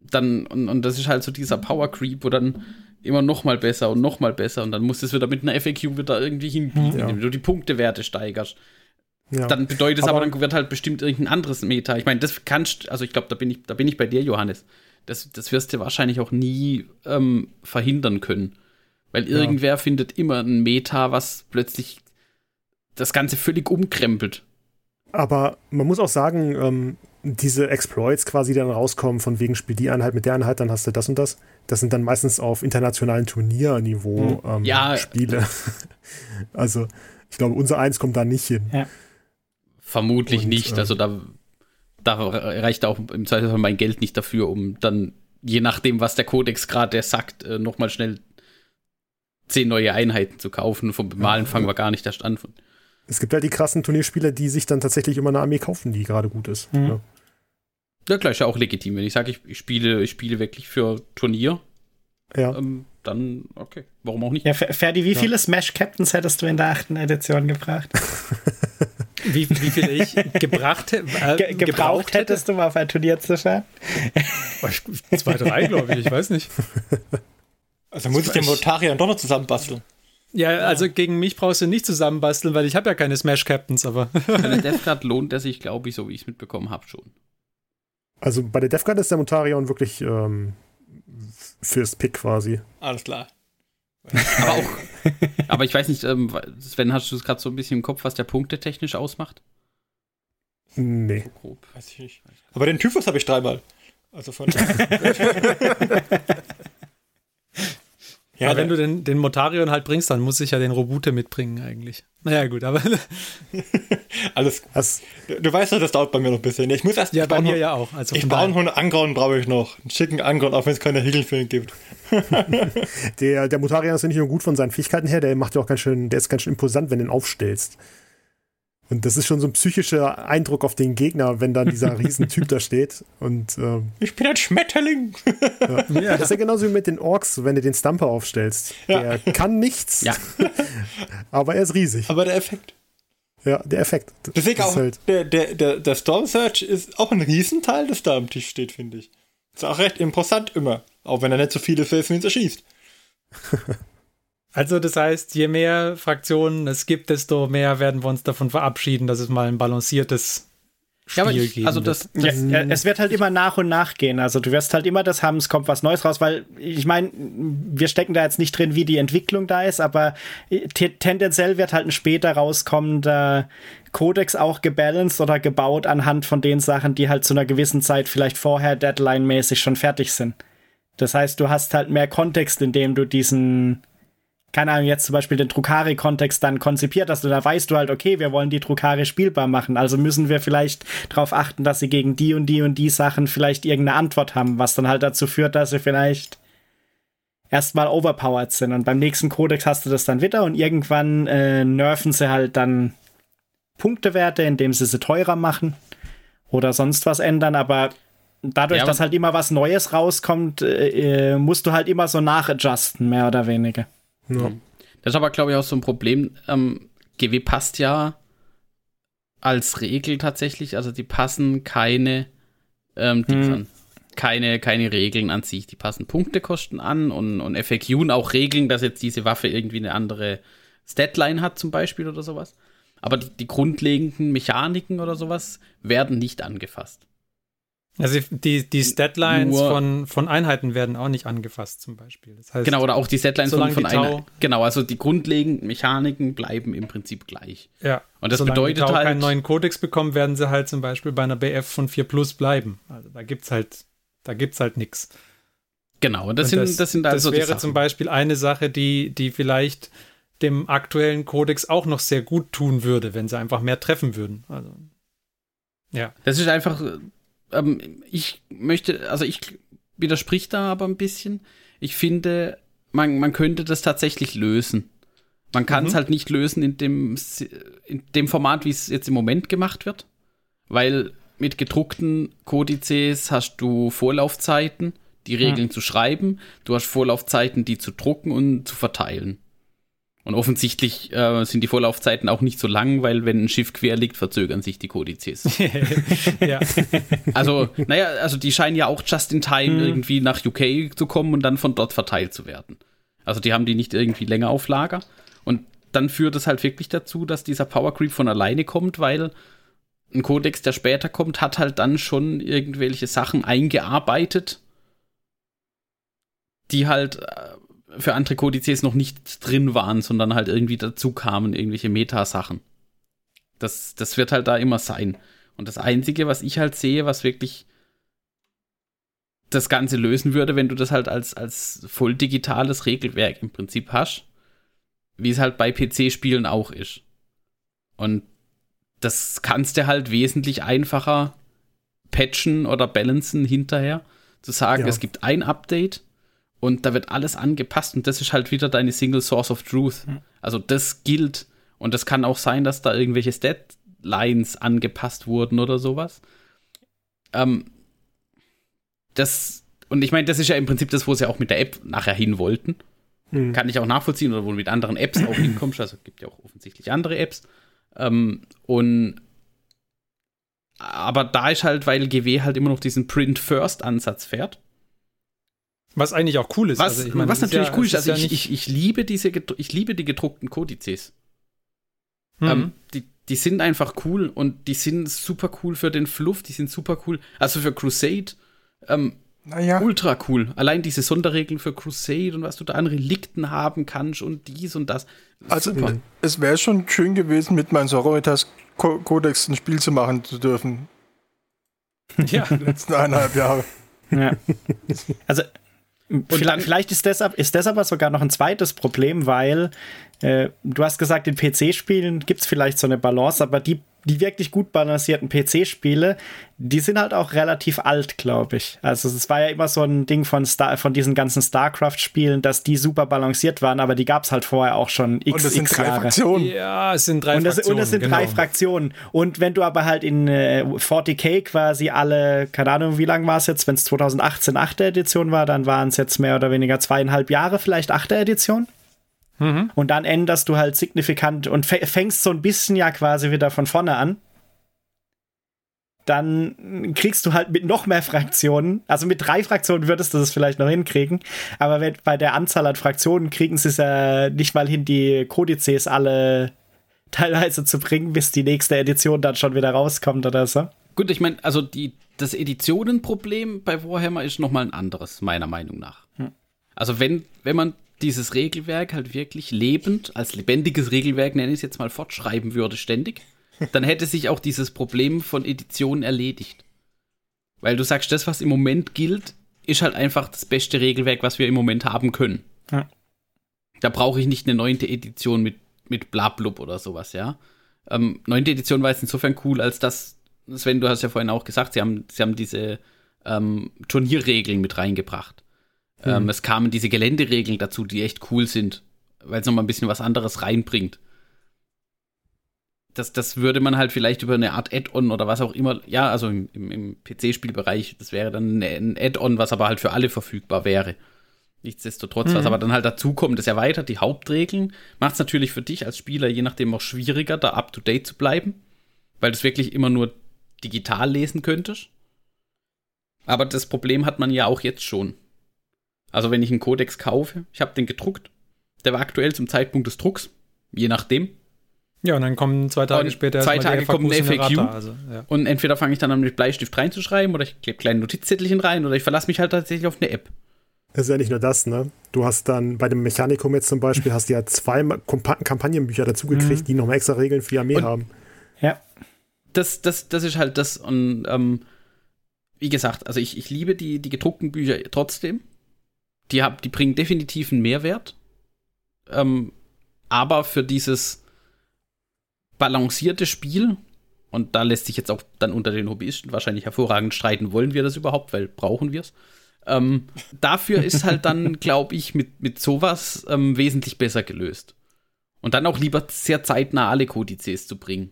Dann, und, und das ist halt so dieser Power Creep, wo dann immer noch mal besser und noch mal besser und dann musst du es wieder mit einer FAQ wieder irgendwie hinbiegen, ja. indem du die Punktewerte steigerst. Ja. Dann bedeutet es aber, aber, dann wird halt bestimmt irgendein anderes Meta. Ich meine, das kannst, also ich glaube, da bin ich, da bin ich bei dir, Johannes. Das, das wirst du wahrscheinlich auch nie ähm, verhindern können. Weil irgendwer ja. findet immer ein Meta, was plötzlich das Ganze völlig umkrempelt. Aber man muss auch sagen, ähm, diese Exploits quasi dann rauskommen, von wegen spiel die Einheit mit der Einheit, dann hast du das und das. Das sind dann meistens auf internationalen Turnierniveau hm. ähm, ja. Spiele. also, ich glaube, unser Eins kommt da nicht hin. Ja. Vermutlich und, nicht. Äh, also da, da reicht auch im Zweifelsfall mein Geld nicht dafür, um dann, je nachdem, was der Kodex gerade sagt, äh, nochmal schnell zehn neue Einheiten zu kaufen. Vom Bemalen ja, fangen wir gar nicht erst an. Es gibt halt die krassen Turnierspieler, die sich dann tatsächlich immer eine Armee kaufen, die gerade gut ist. Mhm. Ja. Ja, klar, ist ja auch legitim. Wenn ich sage, ich, ich, spiele, ich spiele wirklich für Turnier, ja. Ähm, dann okay. Warum auch nicht? Ja, Ferdi, wie ja. viele Smash Captains hättest du in der achten Edition gebracht? wie, wie viel ich gebracht, äh, Ge gebraucht hättest, um auf ein Turnier zu fahren? Zwei, drei, glaube ich, ich weiß nicht. Also muss ich den Motarian doch noch zusammenbasteln. Ja, also gegen mich brauchst du nicht zusammenbasteln, weil ich habe ja keine Smash Captains, aber. Bei der Death Guard lohnt er sich, glaube ich, so wie ich es mitbekommen habe, schon. Also bei der Death Guard ist der Motarion wirklich ähm, fürs Pick quasi. Alles klar. Aber auch, aber ich weiß nicht, ähm, Sven, hast du es gerade so ein bisschen im Kopf, was der Punkte technisch ausmacht? Nee. Grob. Weiß ich nicht. Aber den Typhus habe ich dreimal. Also von. Ja, aber wenn du den, den Motarion halt bringst, dann muss ich ja den Robute mitbringen eigentlich. Naja, gut, aber. Alles gut. Das, du, du, weißt doch, das dauert bei mir noch ein bisschen. Ich muss erst. Ja, bei mir ja auch. Also ich brauche einen Angrauen, brauche ich noch. Einen schicken Angrauen, auch wenn es keine Hegel für ihn gibt. der, der Motarion ist ja nicht nur gut von seinen Fähigkeiten her, der macht ja auch ganz schön, der ist ganz schön imposant, wenn du ihn aufstellst. Und das ist schon so ein psychischer Eindruck auf den Gegner, wenn dann dieser Riesentyp da steht. Und, ähm, ich bin ein Schmetterling. ja. ja. Das ist ja genauso wie mit den Orks, wenn du den Stumper aufstellst. Ja. Der kann nichts, ja. aber er ist riesig. Aber der Effekt. Ja, der Effekt. Deswegen auch, halt der, der, der, der Storm Search ist auch ein Riesenteil, das da am Tisch steht, finde ich. Ist auch recht imposant immer. Auch wenn er nicht so viele Felsen erschießt. Also das heißt, je mehr Fraktionen es gibt, desto mehr werden wir uns davon verabschieden, dass es mal ein balanciertes Spiel ja, ich, geben also das, das ja, es wird halt immer nach und nach gehen. Also du wirst halt immer das haben, es kommt was Neues raus, weil ich meine, wir stecken da jetzt nicht drin, wie die Entwicklung da ist, aber tendenziell wird halt ein später rauskommender Codex auch gebalanced oder gebaut anhand von den Sachen, die halt zu einer gewissen Zeit vielleicht vorher Deadline-mäßig schon fertig sind. Das heißt, du hast halt mehr Kontext, in dem du diesen keine Ahnung, jetzt zum Beispiel den Drukari-Kontext dann konzipiert hast, und da weißt du halt, okay, wir wollen die Drukari spielbar machen, also müssen wir vielleicht darauf achten, dass sie gegen die und die und die Sachen vielleicht irgendeine Antwort haben, was dann halt dazu führt, dass sie vielleicht erstmal overpowered sind. Und beim nächsten Kodex hast du das dann wieder und irgendwann äh, nerven sie halt dann Punktewerte, indem sie sie teurer machen oder sonst was ändern, aber dadurch, ja, dass halt immer was Neues rauskommt, äh, äh musst du halt immer so nachadjusten, mehr oder weniger. Ja. Das ist aber, glaube ich, auch so ein Problem. Ähm, GW passt ja als Regel tatsächlich, also die passen keine, ähm, die hm. keine, keine Regeln an sich. Die passen Punktekosten an und, und FAQ auch Regeln, dass jetzt diese Waffe irgendwie eine andere Statline hat, zum Beispiel oder sowas. Aber die, die grundlegenden Mechaniken oder sowas werden nicht angefasst. Also die, die Statlines von, von Einheiten werden auch nicht angefasst, zum Beispiel. Das heißt, genau, oder auch die Statlines von, von Einheiten. Genau, also die grundlegenden Mechaniken bleiben im Prinzip gleich. Ja. Und das solange bedeutet die Tau halt. keinen neuen Kodex bekommen, werden sie halt zum Beispiel bei einer BF von 4 Plus bleiben. Also da gibt's halt, da gibt's halt nichts. Genau, und das, und das sind, das sind also Das wäre zum Beispiel eine Sache, die, die vielleicht dem aktuellen Kodex auch noch sehr gut tun würde, wenn sie einfach mehr treffen würden. Also, ja. Das ist einfach ähm, ich möchte, also ich widersprich da aber ein bisschen. Ich finde, man, man könnte das tatsächlich lösen. Man kann es mhm. halt nicht lösen in dem, in dem Format, wie es jetzt im Moment gemacht wird. Weil mit gedruckten Kodizes hast du Vorlaufzeiten, die Regeln ja. zu schreiben. Du hast Vorlaufzeiten, die zu drucken und zu verteilen. Und offensichtlich äh, sind die Vorlaufzeiten auch nicht so lang, weil wenn ein Schiff quer liegt, verzögern sich die Kodizes. ja. Also, naja, also die scheinen ja auch just in time mhm. irgendwie nach UK zu kommen und dann von dort verteilt zu werden. Also die haben die nicht irgendwie länger auf Lager. Und dann führt es halt wirklich dazu, dass dieser Power Creep von alleine kommt, weil ein Kodex, der später kommt, hat halt dann schon irgendwelche Sachen eingearbeitet, die halt äh, für andere Kodizes noch nicht drin waren, sondern halt irgendwie dazu kamen, irgendwelche Meta-Sachen. Das, das wird halt da immer sein. Und das Einzige, was ich halt sehe, was wirklich das Ganze lösen würde, wenn du das halt als, als voll digitales Regelwerk im Prinzip hast, wie es halt bei PC-Spielen auch ist. Und das kannst du halt wesentlich einfacher patchen oder balancen hinterher. Zu sagen, ja. es gibt ein Update und da wird alles angepasst und das ist halt wieder deine Single Source of Truth. Also das gilt und es kann auch sein, dass da irgendwelche Statlines angepasst wurden oder sowas. Ähm, das und ich meine, das ist ja im Prinzip das, wo sie auch mit der App nachher hin wollten. Mhm. Kann ich auch nachvollziehen oder wo du mit anderen Apps auch hinkommst. Also gibt ja auch offensichtlich andere Apps. Ähm, und aber da ist halt, weil GW halt immer noch diesen Print-First-Ansatz fährt, was eigentlich auch cool ist. Was, also, meine, was natürlich ja, cool ist. Also ist ich, ich, ich, liebe diese, ich liebe die gedruckten Kodizes. Mhm. Ähm, die, die sind einfach cool und die sind super cool für den Fluff, die sind super cool. Also für Crusade, ähm, naja. ultra cool. Allein diese Sonderregeln für Crusade und was du da an Relikten haben kannst und dies und das. Also super. es wäre schon schön gewesen, mit meinem Sororitas Codex ein Spiel zu machen zu dürfen. Ja. Die letzten eineinhalb Jahre. Ja. Also vielleicht, vielleicht ist, das, ist aber sogar noch ein zweites Problem, weil äh, du hast gesagt, in PC-Spielen gibt es vielleicht so eine Balance, aber die die wirklich gut balancierten PC-Spiele, die sind halt auch relativ alt, glaube ich. Also es war ja immer so ein Ding von, Star, von diesen ganzen StarCraft-Spielen, dass die super balanciert waren, aber die gab es halt vorher auch schon x, und das sind drei Jahre. Fraktionen. Ja, es sind drei und das, Fraktionen. Und es sind genau. drei Fraktionen. Und wenn du aber halt in äh, 40k quasi alle, keine Ahnung, wie lang war es jetzt, wenn es 2018 achte Edition war, dann waren es jetzt mehr oder weniger zweieinhalb Jahre vielleicht achte Edition. Mhm. Und dann änderst du halt signifikant und fängst so ein bisschen ja quasi wieder von vorne an. Dann kriegst du halt mit noch mehr Fraktionen, also mit drei Fraktionen würdest du das vielleicht noch hinkriegen, aber bei der Anzahl an Fraktionen kriegen sie es ja nicht mal hin, die Kodizes alle teilweise zu bringen, bis die nächste Edition dann schon wieder rauskommt oder so. Gut, ich meine, also die, das Editionenproblem bei Warhammer ist nochmal ein anderes, meiner Meinung nach. Hm. Also wenn, wenn man dieses Regelwerk halt wirklich lebend, als lebendiges Regelwerk, nenne ich es jetzt mal, fortschreiben würde ständig, dann hätte sich auch dieses Problem von Editionen erledigt. Weil du sagst, das, was im Moment gilt, ist halt einfach das beste Regelwerk, was wir im Moment haben können. Ja. Da brauche ich nicht eine neunte Edition mit, mit Blablub oder sowas, ja. Ähm, neunte Edition war jetzt insofern cool, als dass, Sven, du hast ja vorhin auch gesagt, sie haben, sie haben diese ähm, Turnierregeln mit reingebracht. Ähm, mhm. es kamen diese Geländeregeln dazu, die echt cool sind, weil es nochmal ein bisschen was anderes reinbringt. Das, das würde man halt vielleicht über eine Art Add-on oder was auch immer, ja, also im, im, im PC-Spielbereich, das wäre dann ein Add-on, was aber halt für alle verfügbar wäre. Nichtsdestotrotz, mhm. was aber dann halt dazu kommt, das erweitert die Hauptregeln, macht es natürlich für dich als Spieler je nachdem auch schwieriger, da up to date zu bleiben, weil du es wirklich immer nur digital lesen könntest. Aber das Problem hat man ja auch jetzt schon. Also wenn ich einen Codex kaufe, ich habe den gedruckt, der war aktuell zum Zeitpunkt des Drucks, je nachdem. Ja, und dann kommen zwei Tage und später zwei Tage kommt ein FAQ also, ja. und entweder fange ich dann an mit Bleistift reinzuschreiben oder ich klebe kleine Notizzettelchen rein oder ich verlasse mich halt tatsächlich auf eine App. Es ist ja nicht nur das, ne? Du hast dann bei dem Mechanikum jetzt zum Beispiel, hast du ja zwei Kampagnenbücher dazugekriegt, mhm. die nochmal extra Regeln für die Armee und haben. Ja. Das, das, das ist halt das und ähm, wie gesagt, also ich, ich liebe die, die gedruckten Bücher trotzdem die, hab, die bringen definitiv einen Mehrwert. Ähm, aber für dieses balancierte Spiel, und da lässt sich jetzt auch dann unter den Hobbyisten wahrscheinlich hervorragend streiten, wollen wir das überhaupt, weil brauchen wir es. Ähm, dafür ist halt dann, glaube ich, mit, mit sowas ähm, wesentlich besser gelöst. Und dann auch lieber sehr zeitnah alle Kodizes zu bringen.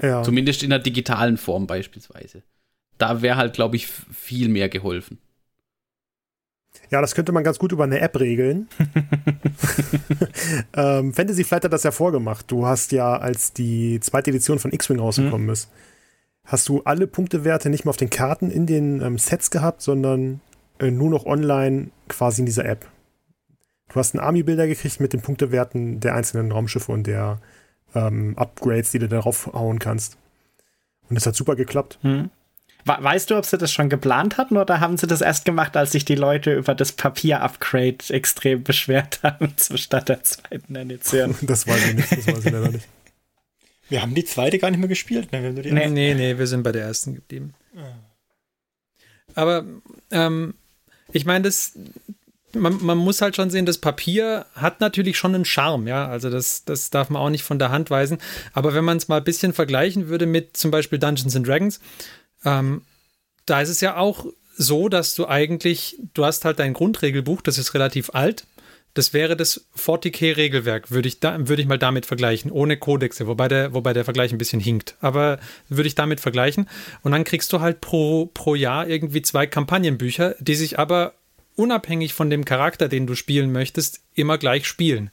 Ja. Zumindest in der digitalen Form beispielsweise. Da wäre halt, glaube ich, viel mehr geholfen. Ja, das könnte man ganz gut über eine App regeln. ähm, Fantasy Flight hat das ja vorgemacht. Du hast ja, als die zweite Edition von X-Wing rausgekommen mhm. ist, hast du alle Punktewerte nicht mehr auf den Karten in den ähm, Sets gehabt, sondern äh, nur noch online quasi in dieser App. Du hast einen Army-Bilder gekriegt mit den Punktewerten der einzelnen Raumschiffe und der ähm, Upgrades, die du darauf hauen kannst. Und das hat super geklappt. Hm. Weißt du, ob sie das schon geplant hatten oder haben sie das erst gemacht, als sich die Leute über das Papier-Upgrade extrem beschwert haben, statt der zweiten Edition? das weiß ich nicht, das weiß ich leider nicht. Wir haben die zweite gar nicht mehr gespielt. Ne? Nee, nee, nee, wir sind bei der ersten geblieben. Ah. Aber ähm, ich meine, das, man, man, muss halt schon sehen, das Papier hat natürlich schon einen Charme, ja. Also das, das darf man auch nicht von der Hand weisen. Aber wenn man es mal ein bisschen vergleichen würde mit zum Beispiel Dungeons and Dragons, ähm, da ist es ja auch so, dass du eigentlich, du hast halt dein Grundregelbuch, das ist relativ alt. Das wäre das 40k-Regelwerk, würde ich, da, würde ich mal damit vergleichen, ohne Kodexe, wobei der, wobei der Vergleich ein bisschen hinkt. Aber würde ich damit vergleichen. Und dann kriegst du halt pro, pro Jahr irgendwie zwei Kampagnenbücher, die sich aber unabhängig von dem Charakter, den du spielen möchtest, immer gleich spielen.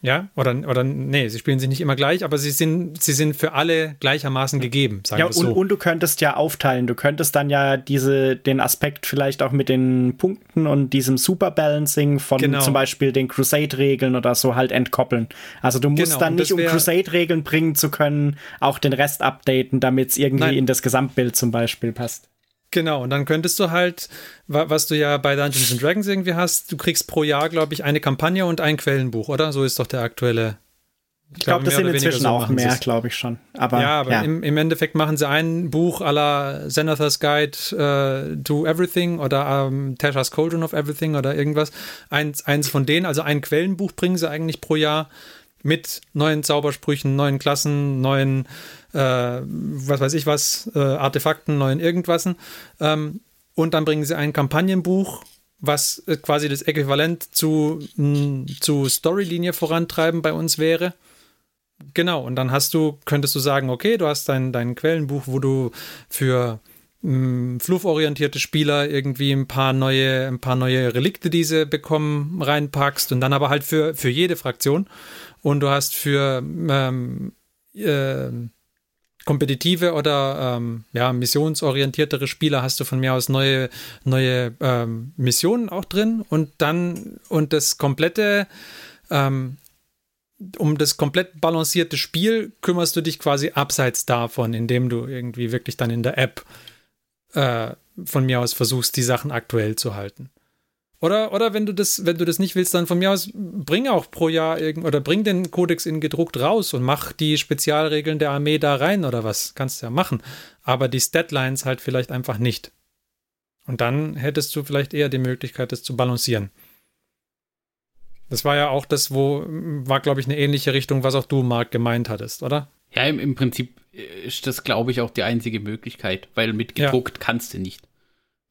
Ja, oder, oder nee, sie spielen sich nicht immer gleich, aber sie sind, sie sind für alle gleichermaßen gegeben, sagen ja, wir so. Und, und du könntest ja aufteilen. Du könntest dann ja diese, den Aspekt vielleicht auch mit den Punkten und diesem Superbalancing von genau. zum Beispiel den Crusade-Regeln oder so halt entkoppeln. Also du musst genau, dann nicht, um Crusade-Regeln bringen zu können, auch den Rest updaten, damit es irgendwie Nein. in das Gesamtbild zum Beispiel passt. Genau, und dann könntest du halt, was du ja bei Dungeons and Dragons irgendwie hast, du kriegst pro Jahr, glaube ich, eine Kampagne und ein Quellenbuch, oder? So ist doch der aktuelle. Ich glaube, das sind inzwischen so auch mehr, glaube ich schon. Aber, ja, aber ja. Im, Im, Endeffekt machen sie ein Buch la Zenithas Guide uh, to Everything oder um, Tasha's Cauldron of Everything oder irgendwas. Eins, eins von denen, also ein Quellenbuch bringen sie eigentlich pro Jahr mit neuen Zaubersprüchen, neuen Klassen, neuen äh, was weiß ich was, äh, Artefakten, neuen irgendwassen. Ähm, und dann bringen sie ein Kampagnenbuch, was äh, quasi das Äquivalent zu, mh, zu Storylinie vorantreiben bei uns wäre. Genau, und dann hast du, könntest du sagen, okay, du hast dein, dein Quellenbuch, wo du für flufforientierte Spieler irgendwie ein paar neue, ein paar neue Relikte, die sie bekommen, reinpackst und dann aber halt für, für jede Fraktion. Und du hast für ähm, äh, kompetitive oder ähm, ja, missionsorientiertere Spieler hast du von mir aus neue, neue ähm, Missionen auch drin und dann und das komplette ähm, um das komplett balancierte Spiel kümmerst du dich quasi abseits davon, indem du irgendwie wirklich dann in der App äh, von mir aus versuchst, die Sachen aktuell zu halten. Oder, oder wenn du das, wenn du das nicht willst, dann von mir aus bring auch pro Jahr irgend, oder bring den Kodex in gedruckt raus und mach die Spezialregeln der Armee da rein oder was. Kannst du ja machen. Aber die Statlines halt vielleicht einfach nicht. Und dann hättest du vielleicht eher die Möglichkeit, das zu balancieren. Das war ja auch das, wo, war, glaube ich, eine ähnliche Richtung, was auch du, Marc, gemeint hattest, oder? Ja, im, im Prinzip ist das, glaube ich, auch die einzige Möglichkeit, weil mit gedruckt ja. kannst du nicht.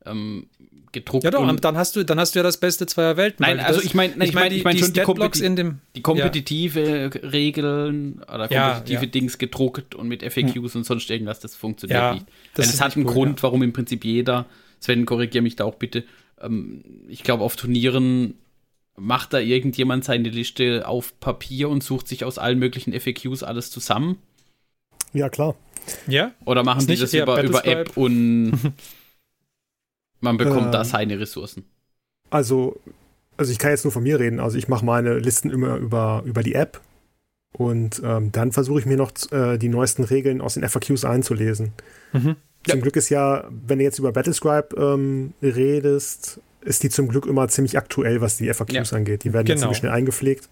Ähm, gedruckt. Ja, doch, dann hast du, dann hast du ja das Beste zweier Welten. Nein, also ich meine, ich meine, ich meine schon die, Kompeti in dem, die kompetitive ja. Regeln oder kompetitive ja, Dings gedruckt und mit FAQs hm. und sonst irgendwas, das funktioniert ja, nicht. Das es hat einen cool, Grund, warum im Prinzip jeder, Sven, korrigiere mich da auch bitte, ähm, ich glaube, auf Turnieren macht da irgendjemand seine Liste auf Papier und sucht sich aus allen möglichen FAQs alles zusammen. Ja, klar. Ja? Oder machen die das über, über App und Man bekommt äh, da seine Ressourcen. Also, also ich kann jetzt nur von mir reden. Also ich mache meine Listen immer über, über die App und ähm, dann versuche ich mir noch äh, die neuesten Regeln aus den FAQs einzulesen. Mhm. Zum ja. Glück ist ja, wenn du jetzt über Battlescribe ähm, redest, ist die zum Glück immer ziemlich aktuell, was die FAQs ja. angeht. Die werden genau. jetzt ziemlich schnell eingepflegt.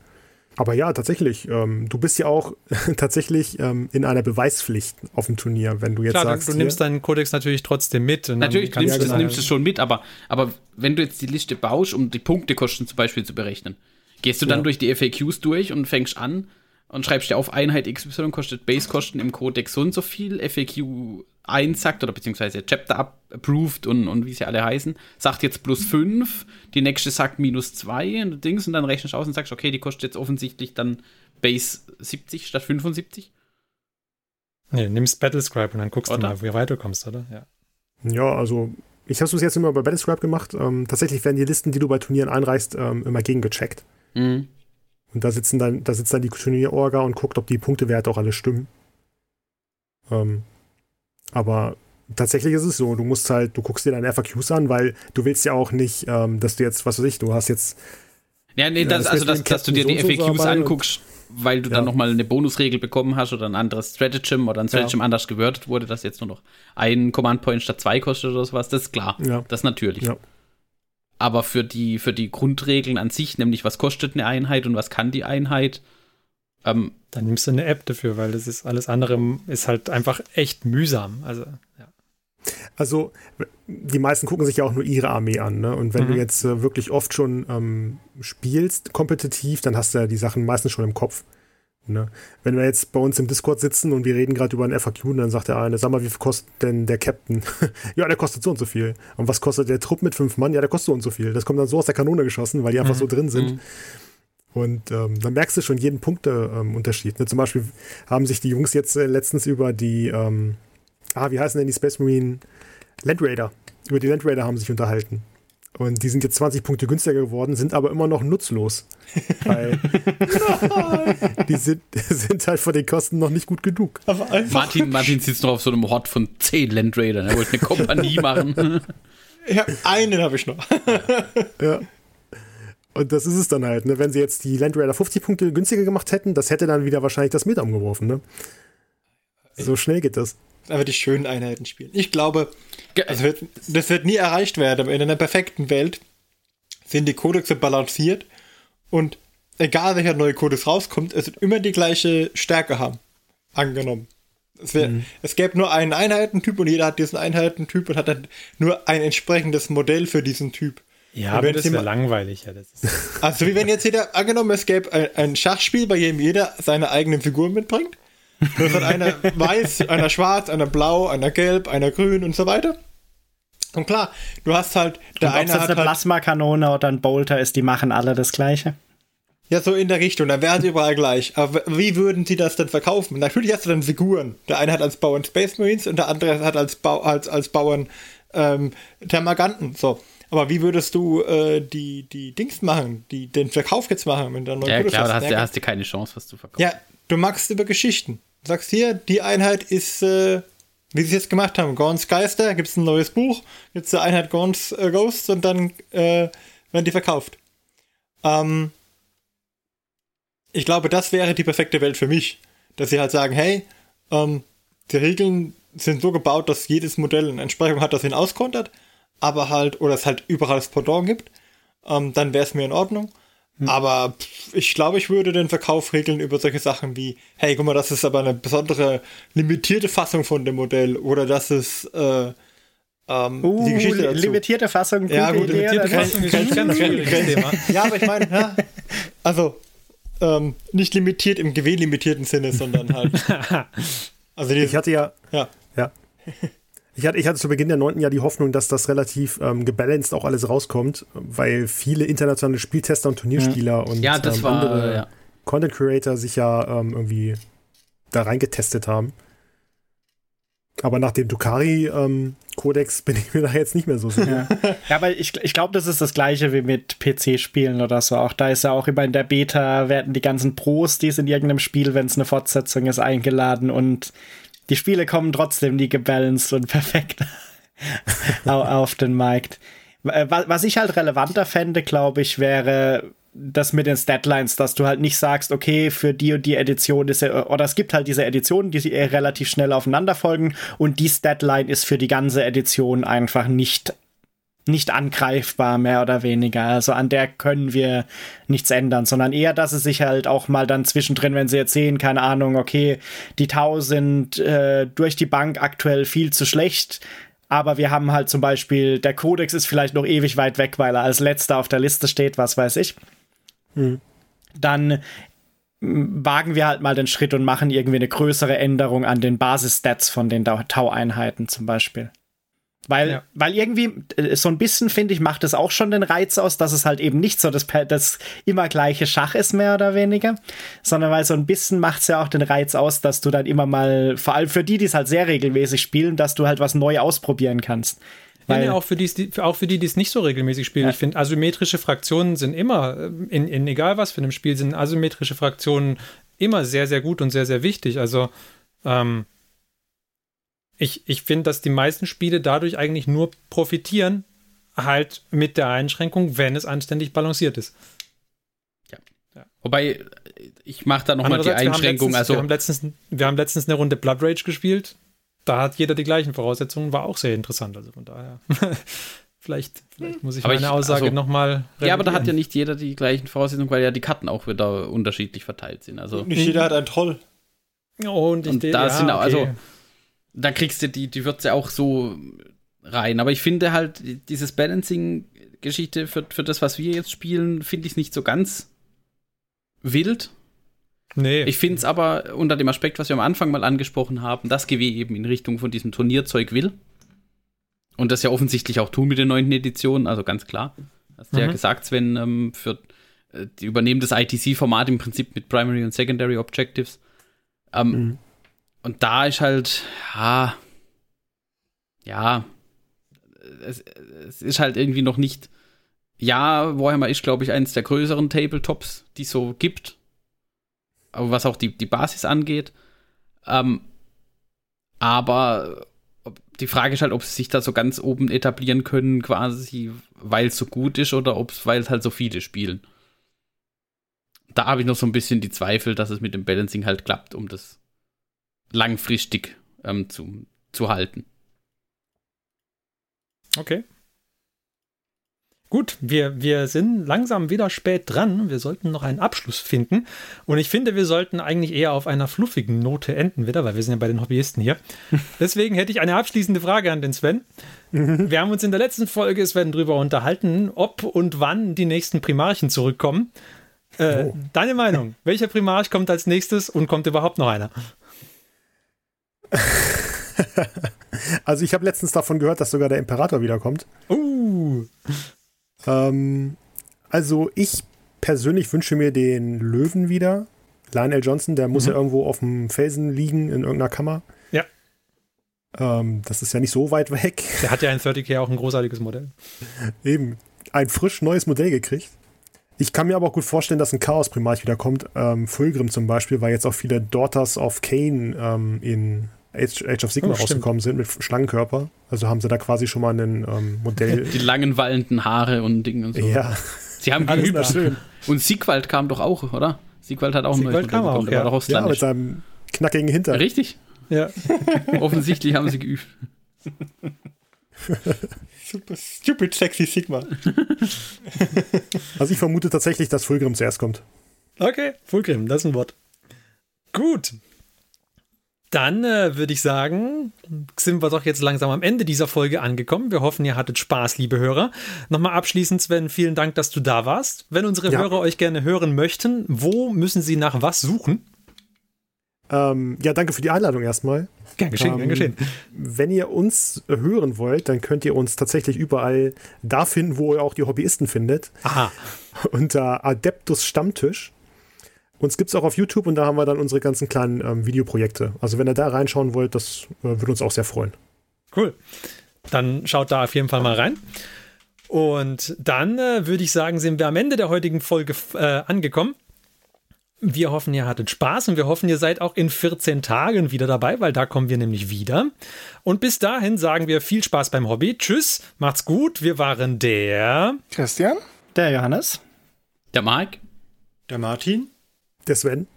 Aber ja, tatsächlich. Ähm, du bist ja auch tatsächlich ähm, in einer Beweispflicht auf dem Turnier, wenn du jetzt Klar, sagst. Du, du nimmst deinen Kodex natürlich trotzdem mit. natürlich, du nimmst, ja, genau. nimmst es schon mit, aber, aber wenn du jetzt die Liste baust, um die Punktekosten zum Beispiel zu berechnen, gehst du dann ja. durch die FAQs durch und fängst an und schreibst dir auf, Einheit XY kostet Base-Kosten im Codex so und so viel, FAQ 1 sagt, oder beziehungsweise Chapter approved und, und wie sie alle heißen, sagt jetzt plus 5, die nächste sagt minus 2 und Dings und dann rechnest du aus und sagst, okay, die kostet jetzt offensichtlich dann Base 70 statt 75. Nee, nimmst Battlescribe und dann guckst oder? du mal, wie weit du kommst, oder? Ja. Ja, also ich habe es jetzt immer bei Battlescribe gemacht. Ähm, tatsächlich werden die Listen, die du bei Turnieren einreichst, ähm, immer gegengecheckt. Mhm. Und da sitzen dann, da sitzt dann die Turnierorga und guckt, ob die Punktewerte auch alle stimmen. Ähm, aber tatsächlich ist es so, du musst halt, du guckst dir deine FAQs an, weil du willst ja auch nicht, ähm, dass du jetzt, was weiß ich, du hast jetzt. Ja, nee, das, also dass, dass du dir die FAQs anguckst, weil du ja. dann nochmal eine Bonusregel bekommen hast oder ein anderes Stratagem oder ein Stratagem ja. anders gewortet wurde, dass jetzt nur noch ein Command Point statt zwei kostet oder sowas, das ist klar. Ja. Das natürlich. Ja. Aber für die, für die Grundregeln an sich, nämlich was kostet eine Einheit und was kann die Einheit, ähm, dann nimmst du eine App dafür, weil das ist alles andere ist halt einfach echt mühsam. Also, ja. Also, die meisten gucken sich ja auch nur ihre Armee an, ne? Und wenn mhm. du jetzt äh, wirklich oft schon ähm, spielst, kompetitiv, dann hast du ja die Sachen meistens schon im Kopf. Ne? Wenn wir jetzt bei uns im Discord sitzen und wir reden gerade über ein FAQ, dann sagt der eine, sag mal, wie viel kostet denn der Captain? ja, der kostet so und so viel. Und was kostet der Trupp mit fünf Mann? Ja, der kostet so und so viel. Das kommt dann so aus der Kanone geschossen, weil die einfach mhm. so drin sind. Mhm. Und ähm, dann merkst du schon jeden Punkteunterschied. Ähm, ne? Zum Beispiel haben sich die Jungs jetzt äh, letztens über die, ähm, ah, wie heißen denn die Space Marine Land Raider? Über die Land Raider haben sich unterhalten. Und die sind jetzt 20 Punkte günstiger geworden, sind aber immer noch nutzlos. Weil die sind, sind halt von den Kosten noch nicht gut genug. Martin, Martin sitzt noch auf so einem Hort von 10 Land Raidern. Er wollte eine Kompanie machen. Ja, einen habe ich noch. ja. Und das ist es dann halt, ne? Wenn sie jetzt die Land Raider 50 Punkte günstiger gemacht hätten, das hätte dann wieder wahrscheinlich das Meter umgeworfen, ne? So schnell geht das. Aber die schönen Einheiten spielen. Ich glaube, das wird, das wird nie erreicht werden. In einer perfekten Welt sind die Codexe balanciert und egal welcher neue Codex rauskommt, es wird immer die gleiche Stärke haben. Angenommen. Es, wär, mhm. es gäbe nur einen Einheitentyp und jeder hat diesen Einheitentyp und hat dann nur ein entsprechendes Modell für diesen Typ. Ja, aber das wäre langweilig. Ja, das also wie wenn jetzt jeder, angenommen, es gäbe ein, ein, Schachspiel, bei dem jeder seine eigenen Figuren mitbringt. Das hat einer weiß, einer schwarz, einer blau, einer gelb, einer grün und so weiter. Und klar, du hast halt, der und eine hat eine halt, Plasmakanone oder ein Bolter ist, die machen alle das Gleiche. Ja, so in der Richtung, dann wären sie überall gleich. Aber wie würden sie das denn verkaufen? Natürlich hast du dann Figuren. Der eine hat als Bauern Space Marines und der andere hat als, Bau, als, als Bauern ähm, Thermaganten. So. Aber wie würdest du äh, die, die Dings machen, die, den Verkauf jetzt machen, wenn du Ja, klar, da hast, du, hast du keine Chance, was zu verkaufen. Ja, du magst über Geschichten. Sagst hier, die Einheit ist, äh, wie sie es jetzt gemacht haben, Gorns Geister, gibt es ein neues Buch, gibt es eine Einheit Gorns äh, Ghosts und dann äh, werden die verkauft. Ähm, ich glaube, das wäre die perfekte Welt für mich. Dass sie halt sagen, hey, ähm, die Regeln sind so gebaut, dass jedes Modell eine Entsprechung hat, das ihn auskontert aber halt, oder es halt überall das Pendant gibt, ähm, dann wäre es mir in Ordnung. Hm. Aber ich glaube, ich würde den Verkauf regeln über solche Sachen wie, hey, guck mal, das ist aber eine besondere limitierte Fassung von dem Modell oder das ist äh, ähm, uh, die Geschichte dazu. limitierte Fassung. Ja, gut, limitierte Fassung ist ein ganz schwieriges Thema. Ja, aber ich meine, ja, also ähm, nicht limitiert im gewähllimitierten Sinne, sondern halt. Also die, ich hatte ja, ja, ja. Ich hatte, ich hatte zu Beginn der neunten Jahr die Hoffnung, dass das relativ ähm, gebalanced auch alles rauskommt, weil viele internationale Spieltester und Turnierspieler mhm. und ja, ähm, war, andere ja. Content Creator sich ja ähm, irgendwie da reingetestet haben. Aber nach dem Dukari-Kodex bin ich mir da jetzt nicht mehr so sicher. Ja, ja aber ich, ich glaube, das ist das gleiche wie mit PC-Spielen oder so. Auch da ist ja auch immer in der Beta werden die ganzen Pros, die es in irgendeinem Spiel, wenn es eine Fortsetzung ist, eingeladen und die Spiele kommen trotzdem nie gebalanced und perfekt auf den Markt. Äh, was ich halt relevanter fände, glaube ich, wäre das mit den Statlines, dass du halt nicht sagst, okay, für die und die Edition ist er, oder es gibt halt diese Editionen, die relativ schnell aufeinander folgen und die Statline ist für die ganze Edition einfach nicht nicht angreifbar, mehr oder weniger. Also an der können wir nichts ändern, sondern eher, dass es sich halt auch mal dann zwischendrin, wenn sie jetzt sehen, keine Ahnung, okay, die Tau sind äh, durch die Bank aktuell viel zu schlecht, aber wir haben halt zum Beispiel, der Codex ist vielleicht noch ewig weit weg, weil er als letzter auf der Liste steht, was weiß ich. Hm. Dann wagen wir halt mal den Schritt und machen irgendwie eine größere Änderung an den Basisstats von den Tau-Einheiten zum Beispiel. Weil, ja. weil irgendwie äh, so ein bisschen, finde ich, macht es auch schon den Reiz aus, dass es halt eben nicht so das, das immer gleiche Schach ist, mehr oder weniger, sondern weil so ein bisschen macht es ja auch den Reiz aus, dass du dann immer mal, vor allem für die, die es halt sehr regelmäßig spielen, dass du halt was neu ausprobieren kannst. Weil, ja, auch, für die, auch für die, die es nicht so regelmäßig spielen. Ja. Ich finde, asymmetrische Fraktionen sind immer, äh, in, in egal was für einem Spiel, sind asymmetrische Fraktionen immer sehr, sehr gut und sehr, sehr wichtig. Also, ähm, ich, ich finde, dass die meisten Spiele dadurch eigentlich nur profitieren, halt mit der Einschränkung, wenn es anständig balanciert ist. Ja. ja. Wobei, ich mache da nochmal die Einschränkung. Wir haben, letztens, also, wir, haben letztens, wir haben letztens eine Runde Blood Rage gespielt. Da hat jeder die gleichen Voraussetzungen, war auch sehr interessant. Also von daher. Vielleicht, vielleicht, muss ich aber meine ich, Aussage also, nochmal. Ja, aber da hat ja nicht jeder die gleichen Voraussetzungen, weil ja die Karten auch wieder unterschiedlich verteilt sind. Also nicht jeder hat einen Troll. Und, und da ja, sind auch, also okay. also da kriegst du die, die Würze auch so rein. Aber ich finde halt, dieses Balancing-Geschichte für, für das, was wir jetzt spielen, finde ich nicht so ganz wild. Nee. Ich finde es aber unter dem Aspekt, was wir am Anfang mal angesprochen haben, dass GW eben in Richtung von diesem Turnierzeug will. Und das ja offensichtlich auch tun mit der neunten Edition, also ganz klar. Hast du mhm. ja gesagt, Sven, ähm, für äh, die übernehmen das ITC-Format im Prinzip mit Primary und Secondary Objectives. Ähm, mhm. Und da ist halt, ja, ja, es, es ist halt irgendwie noch nicht. Ja, Warhammer ist, glaube ich, eines der größeren Tabletops, die es so gibt. Aber was auch die, die Basis angeht. Ähm, aber die Frage ist halt, ob sie sich da so ganz oben etablieren können, quasi, weil es so gut ist oder ob es, weil es halt so viele spielen. Da habe ich noch so ein bisschen die Zweifel, dass es mit dem Balancing halt klappt, um das langfristig ähm, zu, zu halten. Okay. Gut, wir, wir sind langsam wieder spät dran. Wir sollten noch einen Abschluss finden. Und ich finde, wir sollten eigentlich eher auf einer fluffigen Note enden wieder, weil wir sind ja bei den Hobbyisten hier. Deswegen hätte ich eine abschließende Frage an den Sven. Mhm. Wir haben uns in der letzten Folge, Sven, darüber unterhalten, ob und wann die nächsten Primarchen zurückkommen. Äh, oh. Deine Meinung? Welcher Primarch kommt als nächstes und kommt überhaupt noch einer? also ich habe letztens davon gehört, dass sogar der Imperator wiederkommt. Uh. Ähm, also ich persönlich wünsche mir den Löwen wieder. Lionel Johnson, der muss mhm. ja irgendwo auf dem Felsen liegen in irgendeiner Kammer. Ja. Ähm, das ist ja nicht so weit weg. Der hat ja in 30K auch ein großartiges Modell. Eben. Ein frisch neues Modell gekriegt. Ich kann mir aber auch gut vorstellen, dass ein Chaos-Primarch wiederkommt. Ähm, Fulgrim zum Beispiel, weil jetzt auch viele Daughters of Cain ähm, in Age, Age of Sigma oh, rausgekommen sind mit Schlangenkörper. Also haben sie da quasi schon mal ein ähm, Modell. Die langen wallenden Haare und Dinge und so. Ja. Sie haben geübt. Schön. Und Siegwald kam doch auch, oder? Siegwald hat auch Siegwald ein neues Modell auch, ja. ja, mit seinem knackigen Hintern. Richtig. Ja. Offensichtlich haben sie geübt. Super stupid sexy Sigma. also ich vermute tatsächlich, dass Fulgrim zuerst kommt. Okay, Fulgrim, das ist ein Wort. Gut. Dann äh, würde ich sagen, sind wir doch jetzt langsam am Ende dieser Folge angekommen. Wir hoffen, ihr hattet Spaß, liebe Hörer. Nochmal abschließend, Sven, vielen Dank, dass du da warst. Wenn unsere ja. Hörer euch gerne hören möchten, wo müssen sie nach was suchen? Ähm, ja, danke für die Einladung erstmal. Gern geschehen, ähm, gern geschehen. Wenn ihr uns hören wollt, dann könnt ihr uns tatsächlich überall da finden, wo ihr auch die Hobbyisten findet. Aha. Unter Adeptus Stammtisch. Uns gibt es auch auf YouTube und da haben wir dann unsere ganzen kleinen ähm, Videoprojekte. Also wenn ihr da reinschauen wollt, das äh, würde uns auch sehr freuen. Cool. Dann schaut da auf jeden Fall mal rein. Und dann äh, würde ich sagen, sind wir am Ende der heutigen Folge äh, angekommen. Wir hoffen, ihr hattet Spaß und wir hoffen, ihr seid auch in 14 Tagen wieder dabei, weil da kommen wir nämlich wieder. Und bis dahin sagen wir viel Spaß beim Hobby. Tschüss, macht's gut. Wir waren der Christian, der Johannes, der Mike, der Martin, der Sven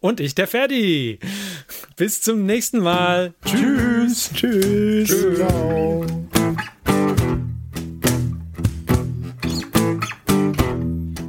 und ich, der Ferdi. Bis zum nächsten Mal. Tschüss. Tschüss. Tschüss. Ciao.